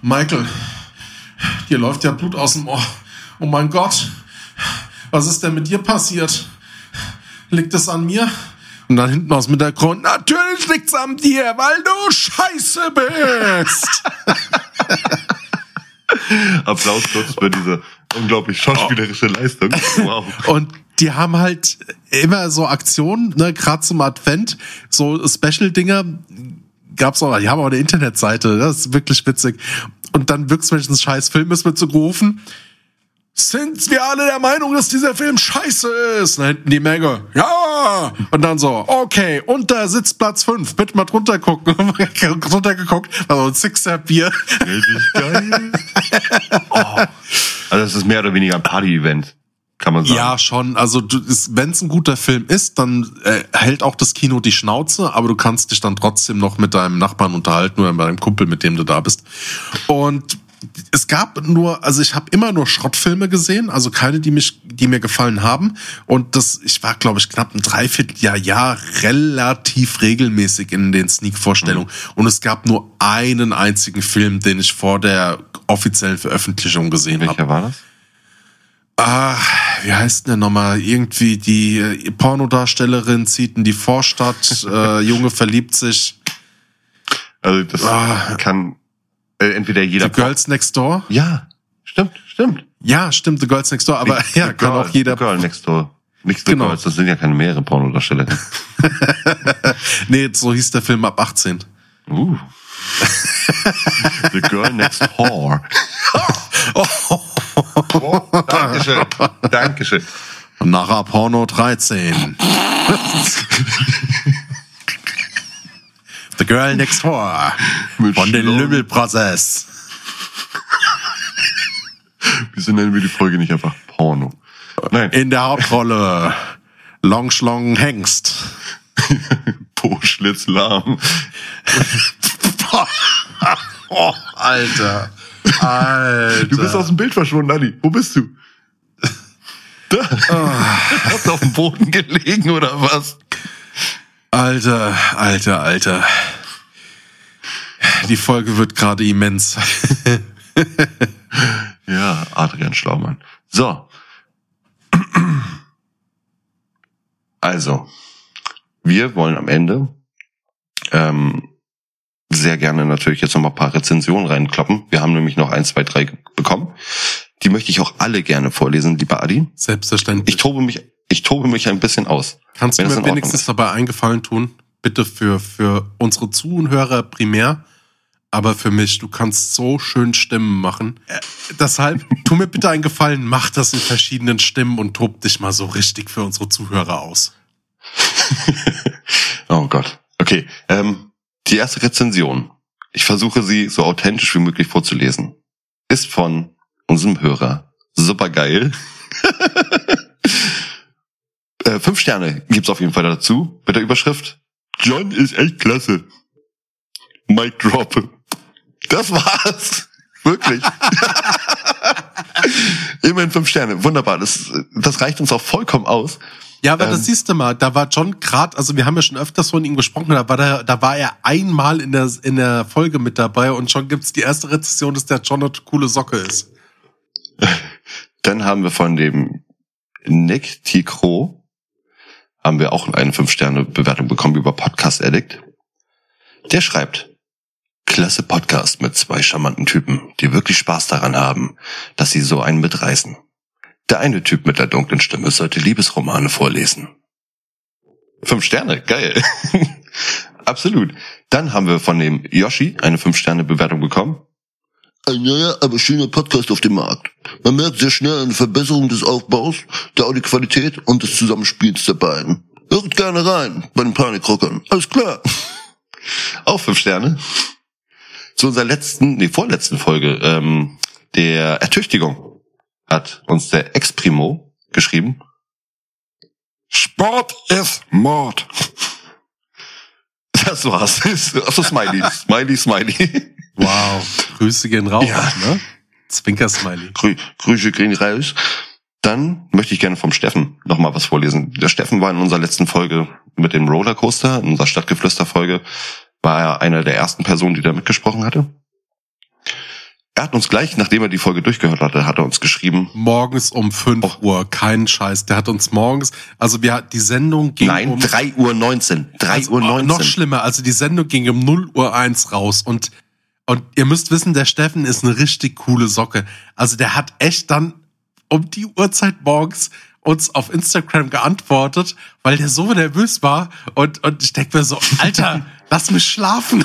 Michael, dir läuft ja Blut aus dem Ohr. Oh mein Gott, was ist denn mit dir passiert? Liegt es an mir? Und dann hinten aus der Krone, natürlich liegt's an dir, weil du scheiße bist. <laughs> Applaus kurz für diese unglaublich schauspielerische Leistung. Wow. Und die haben halt immer so Aktionen, ne, gerade zum Advent, so Special-Dinger gab's auch, die haben auch eine Internetseite, das ist wirklich witzig. Und dann wirklich, wenn es ein scheiß Film ist, wird so gerufen, sind wir alle der Meinung, dass dieser Film scheiße ist? Dann hinten die Menge, ja! Und dann so, okay, unter Sitzplatz 5, bitte mal drunter gucken. <laughs> drunter geguckt, also ein Sixer Bier. Richtig <laughs> geil. Oh. Also es ist mehr oder weniger ein Party-Event, kann man sagen. Ja, schon. Also wenn es ein guter Film ist, dann äh, hält auch das Kino die Schnauze, aber du kannst dich dann trotzdem noch mit deinem Nachbarn unterhalten oder mit deinem Kumpel, mit dem du da bist. Und es gab nur, also ich habe immer nur Schrottfilme gesehen, also keine, die mich, die mir gefallen haben. Und das, ich war, glaube ich, knapp ein Dreivierteljahr, Jahr relativ regelmäßig in den Sneak-Vorstellungen. Und es gab nur einen einzigen Film, den ich vor der offiziellen Veröffentlichung gesehen habe. Welcher war das? Ah, wie heißt denn der nochmal? Irgendwie die äh, Pornodarstellerin zieht in die Vorstadt, <laughs> äh, Junge verliebt sich. Also das Ah. kann äh, entweder jeder... The Girls Next Door? Ja, stimmt, stimmt. Ja, stimmt, The Girls Next Door, aber The <laughs> ja, kann Girl- auch jeder. The Girl Next Door. Nicht The Genau. Girls, das sind ja keine mehrere Pornodarsteller. <laughs> Nee, so hieß der Film ab 18. Uh. The Girl Next Whore. <laughs> Oh, Dankeschön. Dankeschön. Nachher Porno 13. The Girl Next Door. Von den. Lümmel Brothers. Wieso nennen wir die Folge nicht einfach Porno? Nein, In der Hauptrolle Long Schlong Hengst. <laughs> Po Schlitz lahm. <laughs> oh, Alter. Alter. Du bist aus dem Bild verschwunden, Adi. Wo bist du? <laughs> Da. Hast du auf dem Boden gelegen oder was? Alter, alter, alter. Die Folge wird gerade immens. <laughs> ja, Adrian Schlaumann. So. Also, wir wollen am Ende ähm, sehr gerne natürlich jetzt noch mal ein paar Rezensionen reinkloppen. Wir haben nämlich noch ein, zwei, drei bekommen. Die möchte ich auch alle gerne vorlesen, lieber Adi. Selbstverständlich. Ich tobe mich, ich tobe mich ein bisschen aus. Kannst du mir wenigstens dabei eingefallen tun? Bitte für, für unsere Zuhörer primär, aber für mich, du kannst so schön Stimmen machen. Äh, deshalb, tu mir bitte einen Gefallen, mach das in verschiedenen Stimmen und tob dich mal so richtig für unsere Zuhörer aus. <laughs> Oh Gott. Okay. Ähm, die erste Rezension. Ich versuche sie so authentisch wie möglich vorzulesen. Ist von unserem Hörer. Supergeil. <laughs> äh, fünf Sterne gibt's auf jeden Fall dazu. Mit der Überschrift. John ist echt klasse. Mic drop. Das war's. <laughs> Wirklich. <laughs> Immerhin fünf Sterne. Wunderbar. Das, das reicht uns auch vollkommen aus. Ja, aber das Ähm. siehst du mal, da war John grad, also wir haben ja schon öfters von ihm gesprochen, da war, der, da war er einmal in der, in der Folge mit dabei und schon gibt's die erste Rezension, dass der John eine coole Socke ist. <laughs> Dann haben wir von dem Nick Tikro haben wir auch eine 5-Sterne-Bewertung bekommen über Podcast Addict. Der schreibt, klasse Podcast mit zwei charmanten Typen, die wirklich Spaß daran haben, dass sie so einen mitreißen. Der eine Typ mit der dunklen Stimme sollte Liebesromane vorlesen. Fünf Sterne, geil. <laughs> Absolut. Dann haben wir von dem Yoshi eine 5-Sterne-Bewertung bekommen. Ein neuer, aber schöner Podcast auf dem Markt. Man merkt sehr schnell eine Verbesserung des Aufbaus, der Audioqualität und des Zusammenspiels der beiden. Hört gerne rein bei den Panikrockern. Alles klar. <laughs> Auch fünf Sterne. Zu unserer letzten, nee, vorletzten Folge, ähm, der Ertüchtigung, hat uns der Ex-Primo geschrieben. Sport ist Mord. Das war's. <laughs> Achso, Smiley. Smiley, Smiley. Wow. Grüße gehen raus, Ja. ne? Zwinker-Smiley. Grü Grüße gehen raus. Dann möchte ich gerne vom Steffen nochmal was vorlesen. Der Steffen war in unserer letzten Folge mit dem Rollercoaster, in unserer Stadtgeflüster-Folge, war er einer der ersten Personen, die da mitgesprochen hatte. Er hat uns gleich, nachdem er die Folge durchgehört hatte, hat er uns geschrieben, Morgens um 5 Uhr, kein Scheiß. Der hat uns morgens, also wir die Sendung ging nein, um 3 Uhr 19. 3 also, Uhr oh, 19. Noch schlimmer, also die Sendung ging um 0 Uhr 1 raus und und ihr müsst wissen, der Steffen ist eine richtig coole Socke. Also der hat echt dann um die Uhrzeit morgens uns auf Instagram geantwortet, weil der so nervös war und und ich denk mir so, Alter, <laughs> lass mich schlafen.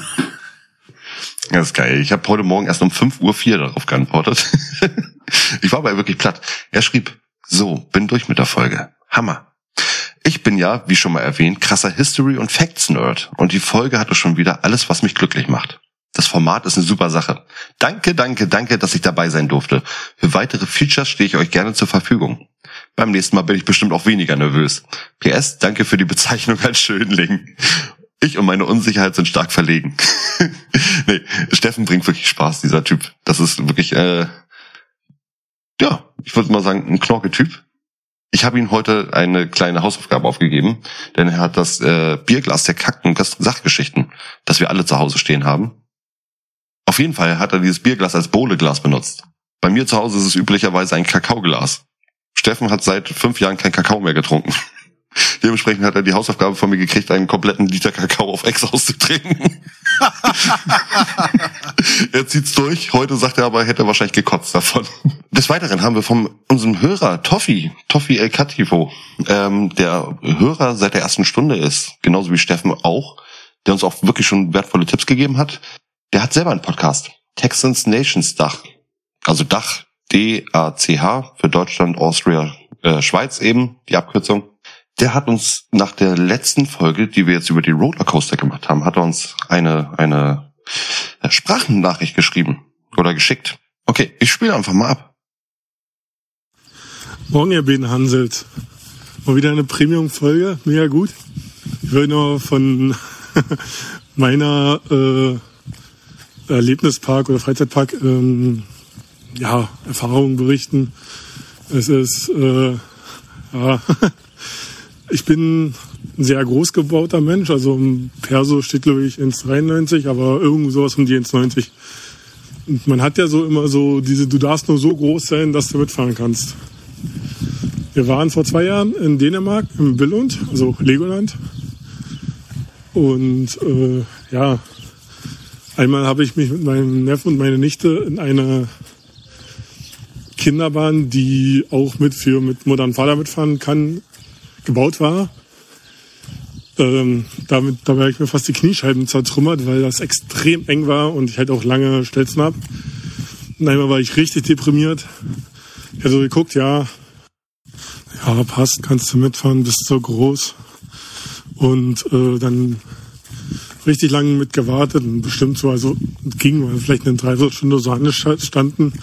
Das ist geil. Ich habe heute Morgen erst um 5 Uhr 4 darauf geantwortet. <laughs> ich war aber wirklich platt. Er schrieb, so, bin durch mit der Folge. Hammer. Ich bin ja, wie schon mal erwähnt, krasser History- und Facts-Nerd. Und die Folge hatte schon wieder alles, was mich glücklich macht. Das Format ist eine super Sache. Danke, danke, danke, dass ich dabei sein durfte. Für weitere Features stehe ich euch gerne zur Verfügung. Beim nächsten Mal bin ich bestimmt auch weniger nervös. PS, danke für die Bezeichnung als Schönling. Ich und meine Unsicherheit sind stark verlegen. <laughs> nee, Steffen bringt wirklich Spaß, dieser Typ. Das ist wirklich, äh, ja, ich würde mal sagen, ein Knorke-Typ. Ich habe ihm heute eine kleine Hausaufgabe aufgegeben, denn er hat das äh, Bierglas der kackten Sachgeschichten, das wir alle zu Hause stehen haben. Auf jeden Fall hat er dieses Bierglas als Bohleglas benutzt. Bei mir zu Hause ist es üblicherweise ein Kakaoglas. Steffen hat seit fünf Jahren kein Kakao mehr getrunken. <laughs> Dementsprechend hat er die Hausaufgabe von mir gekriegt, einen kompletten Liter Kakao auf Ex auszutrinken. <laughs> er zieht's durch. Heute sagt er aber, er hätte wahrscheinlich gekotzt davon. Des Weiteren haben wir von unserem Hörer Toffi, Toffi El Cativo, ähm, der Hörer seit der ersten Stunde ist, genauso wie Steffen auch, der uns auch wirklich schon wertvolle Tipps gegeben hat. Der hat selber einen Podcast. Texans Nations Dach. Also Dach, D-A-C-H, für Deutschland, Austria, äh, Schweiz eben, die Abkürzung. Der hat uns nach der letzten Folge, die wir jetzt über die Rollercoaster gemacht haben, hat er uns eine, eine Sprachnachricht geschrieben oder geschickt. Okay, ich spiele einfach mal ab. Morgen, ihr beiden Hansels. Mal wieder eine Premium-Folge, mega gut. Ich will nur von <laughs> meiner äh, Erlebnispark oder Freizeitpark ähm, ja, Erfahrungen berichten. Es ist, äh, ja, <laughs> ich bin ein sehr groß gebauter Mensch, also im Perso steht glaube ich 1,93, aber irgendwo sowas um die 1,90. Und man hat ja so immer so diese, du darfst nur so groß sein, dass du mitfahren kannst. Wir waren vor zwei Jahren in Dänemark, im Billund, also Legoland. Und äh, ja, einmal habe ich mich mit meinem Neffen und meiner Nichte in einer Kinderbahn, die auch mit für mit modernen Fahrrad mitfahren kann, gebaut war. Ähm, damit, dabei habe ich mir fast die Kniescheiben zertrümmert, weil das extrem eng war und ich halt auch lange Stelzen habe. Und einmal war ich richtig deprimiert. Ich habe so geguckt, ja, ja, passt, kannst du mitfahren, bist so groß. Und äh, dann richtig lange mit gewartet und bestimmt so, also ging, weil vielleicht eine Dreiviertelstunde so angestanden,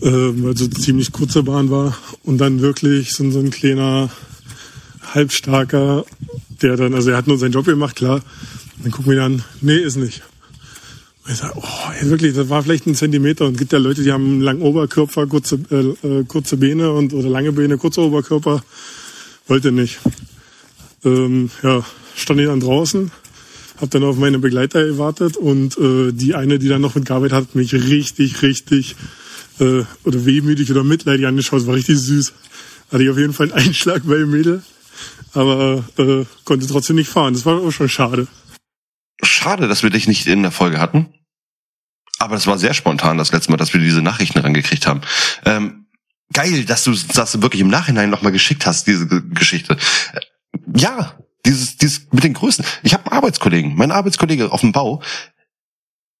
äh, weil so ziemlich kurze Bahn war. Und dann wirklich so, so ein kleiner, halbstarker, der dann, also er hat nur seinen Job gemacht, klar. Dann gucken wir dann, nee, ist nicht. Ich sage, oh, ey, wirklich, das war vielleicht ein Zentimeter und gibt ja Leute, die haben einen langen Oberkörper, kurze, äh, äh, kurze Beine und oder lange Beine, kurzer Oberkörper. Wollte nicht. Ähm, ja, stand ich dann draußen, hab dann auf meine Begleiter gewartet und äh, die eine, die dann noch mitgearbeitet hat, mich richtig, richtig äh, oder wehmütig oder mitleidig angeschaut. War richtig süß. Hatte ich auf jeden Fall einen <laughs> Einschlag bei dem Mädel, aber äh, konnte trotzdem nicht fahren. Das war auch schon schade. Schade, dass wir dich nicht in der Folge hatten. Aber das war sehr spontan das letzte Mal, dass wir diese Nachrichten rangekriegt haben. Ähm, geil, dass du das wirklich im Nachhinein nochmal geschickt hast, diese Geschichte. Äh, Ja, dieses, dieses mit den Größen. Ich habe einen Arbeitskollegen, mein Arbeitskollege auf dem Bau.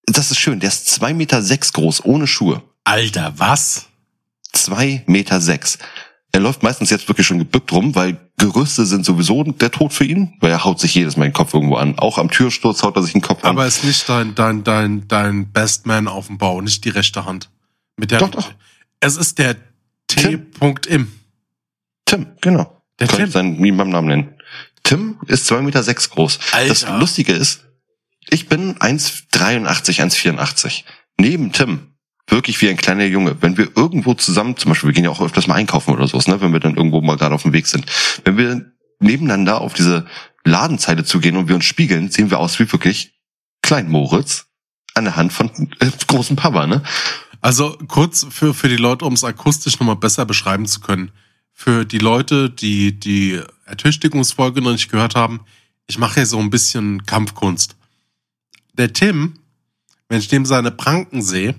Das ist schön, der ist zwei Meter sechs groß, ohne Schuhe. Alter, was? Zwei Meter sechs. Er läuft meistens jetzt wirklich schon gebückt rum, weil Gerüste sind sowieso der Tod für ihn, weil er haut sich jedes Mal den Kopf irgendwo an. Auch am Türsturz haut er sich den Kopf an. Aber ist nicht dein, dein, dein, dein Best Man auf dem Bau, nicht die rechte Hand. Mit der, Doch, doch. Es ist der Tim. T.im. Tim, genau. Der Kann Tim. ich seinen beim Namen nennen. Tim ist zwei Meter sechs groß. Alter. Das Lustige ist, ich bin 1,83, 1,84. Neben Tim wirklich wie ein kleiner Junge. Wenn wir irgendwo zusammen, zum Beispiel, wir gehen ja auch öfters mal einkaufen oder sowas, ne, wenn wir dann irgendwo mal gerade auf dem Weg sind. Wenn wir nebeneinander auf diese Ladenzeile zugehen und wir uns spiegeln, sehen wir aus wie wirklich Klein Moritz an der Hand von äh, großen Papa, ne? Also kurz für, für die Leute, um es akustisch nochmal besser beschreiben zu können. Für die Leute, die die Ertüchtigungsfolge noch nicht gehört haben, ich mache hier so ein bisschen Kampfkunst. Der Tim, wenn ich dem seine Pranken sehe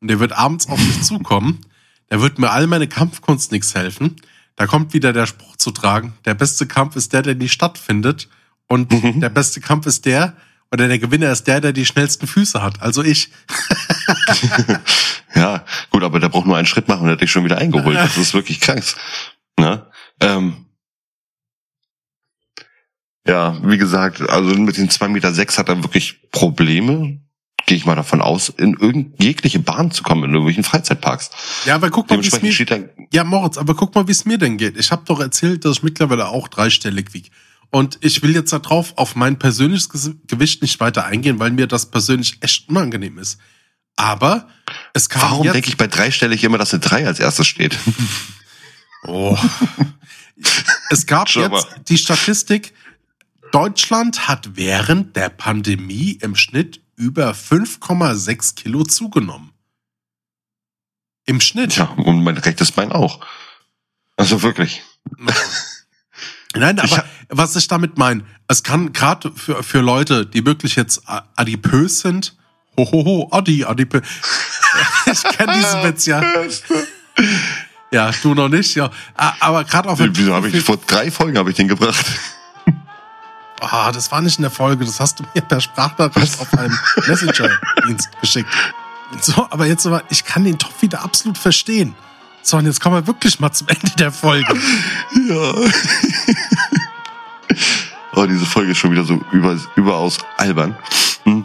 und der wird abends auf mich zukommen, der wird mir all meine Kampfkunst nichts helfen. Da kommt wieder der Spruch zu tragen, der beste Kampf ist der, der nie stattfindet und der beste Kampf ist der, oder der Gewinner ist der, der die schnellsten Füße hat. Also ich. <laughs> Ja, gut, aber der braucht nur einen Schritt machen und er hat dich schon wieder eingeholt. Das ist wirklich krass. Ne? Ähm, ja, wie gesagt, also mit den zwei Meter sechs hat er wirklich Probleme, gehe ich mal davon aus, in irgend jegliche Bahn zu kommen, in irgendwelchen Freizeitparks. Ja, aber guck mal, wie es mir, ja, Moritz, aber guck mal, wie es mir denn geht. Ich habe doch erzählt, dass ich mittlerweile auch dreistellig wiege. Und ich will jetzt darauf auf mein persönliches Gewicht nicht weiter eingehen, weil mir das persönlich echt unangenehm ist. Aber es kam warum denke ich bei dreistellig immer, dass eine drei als erstes steht? <laughs> Oh. Es gab jetzt die Statistik, Deutschland hat während der Pandemie im Schnitt über 5,6 Kilo zugenommen. Im Schnitt. Tja, und mein rechtes Bein auch. Also wirklich. <laughs> Nein, aber hab- was ich damit meine, es kann gerade für, für Leute, die wirklich jetzt adipös sind, hohoho, Adi, adipös. <laughs> ich kenne diesen Witz, ja. <laughs> Ja, du noch nicht, ja. Aber gerade auf dem Wieso habe ich vor drei Folgen habe ich den gebracht? Ah, das war nicht in der Folge, das hast du mir per Sprachnachricht auf einem Messenger-Dienst <laughs> geschickt. So, aber jetzt aber, ich kann den Topf wieder absolut verstehen. So, und jetzt kommen wir wirklich mal zum Ende der Folge. <laughs> Ja. <laughs> oh, diese Folge ist schon wieder so über, überaus albern. Hm.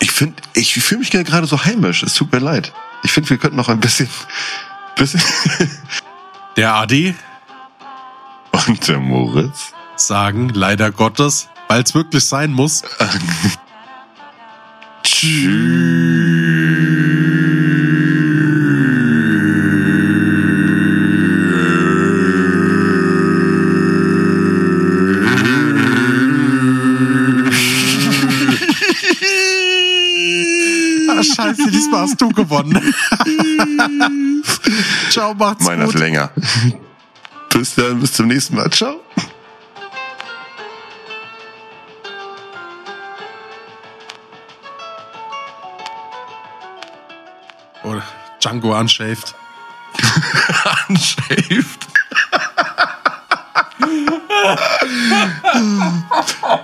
Ich finde, ich fühle mich gerade so heimisch. Es tut mir leid. Ich finde, wir könnten noch ein bisschen, bisschen Der Adi und der Moritz. Sagen, leider Gottes, weil es wirklich sein muss, <laughs> Ah, Scheiße, diesmal hast du gewonnen. <laughs> Ciao, macht's Meiner ist gut. länger. bis dann, bis zum nächsten Mal. Ciao. Django Unshaved. <laughs> Unshaved.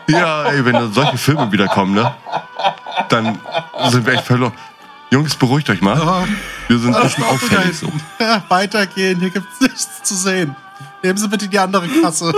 ja, ey, wenn dann solche Filme wiederkommen, ne? Dann sind wir echt verloren. Jungs, beruhigt euch mal. Wir sind ein bisschen auffällig so. Weitergehen, hier gibt's nichts zu sehen. Nehmen Sie bitte die andere Kasse.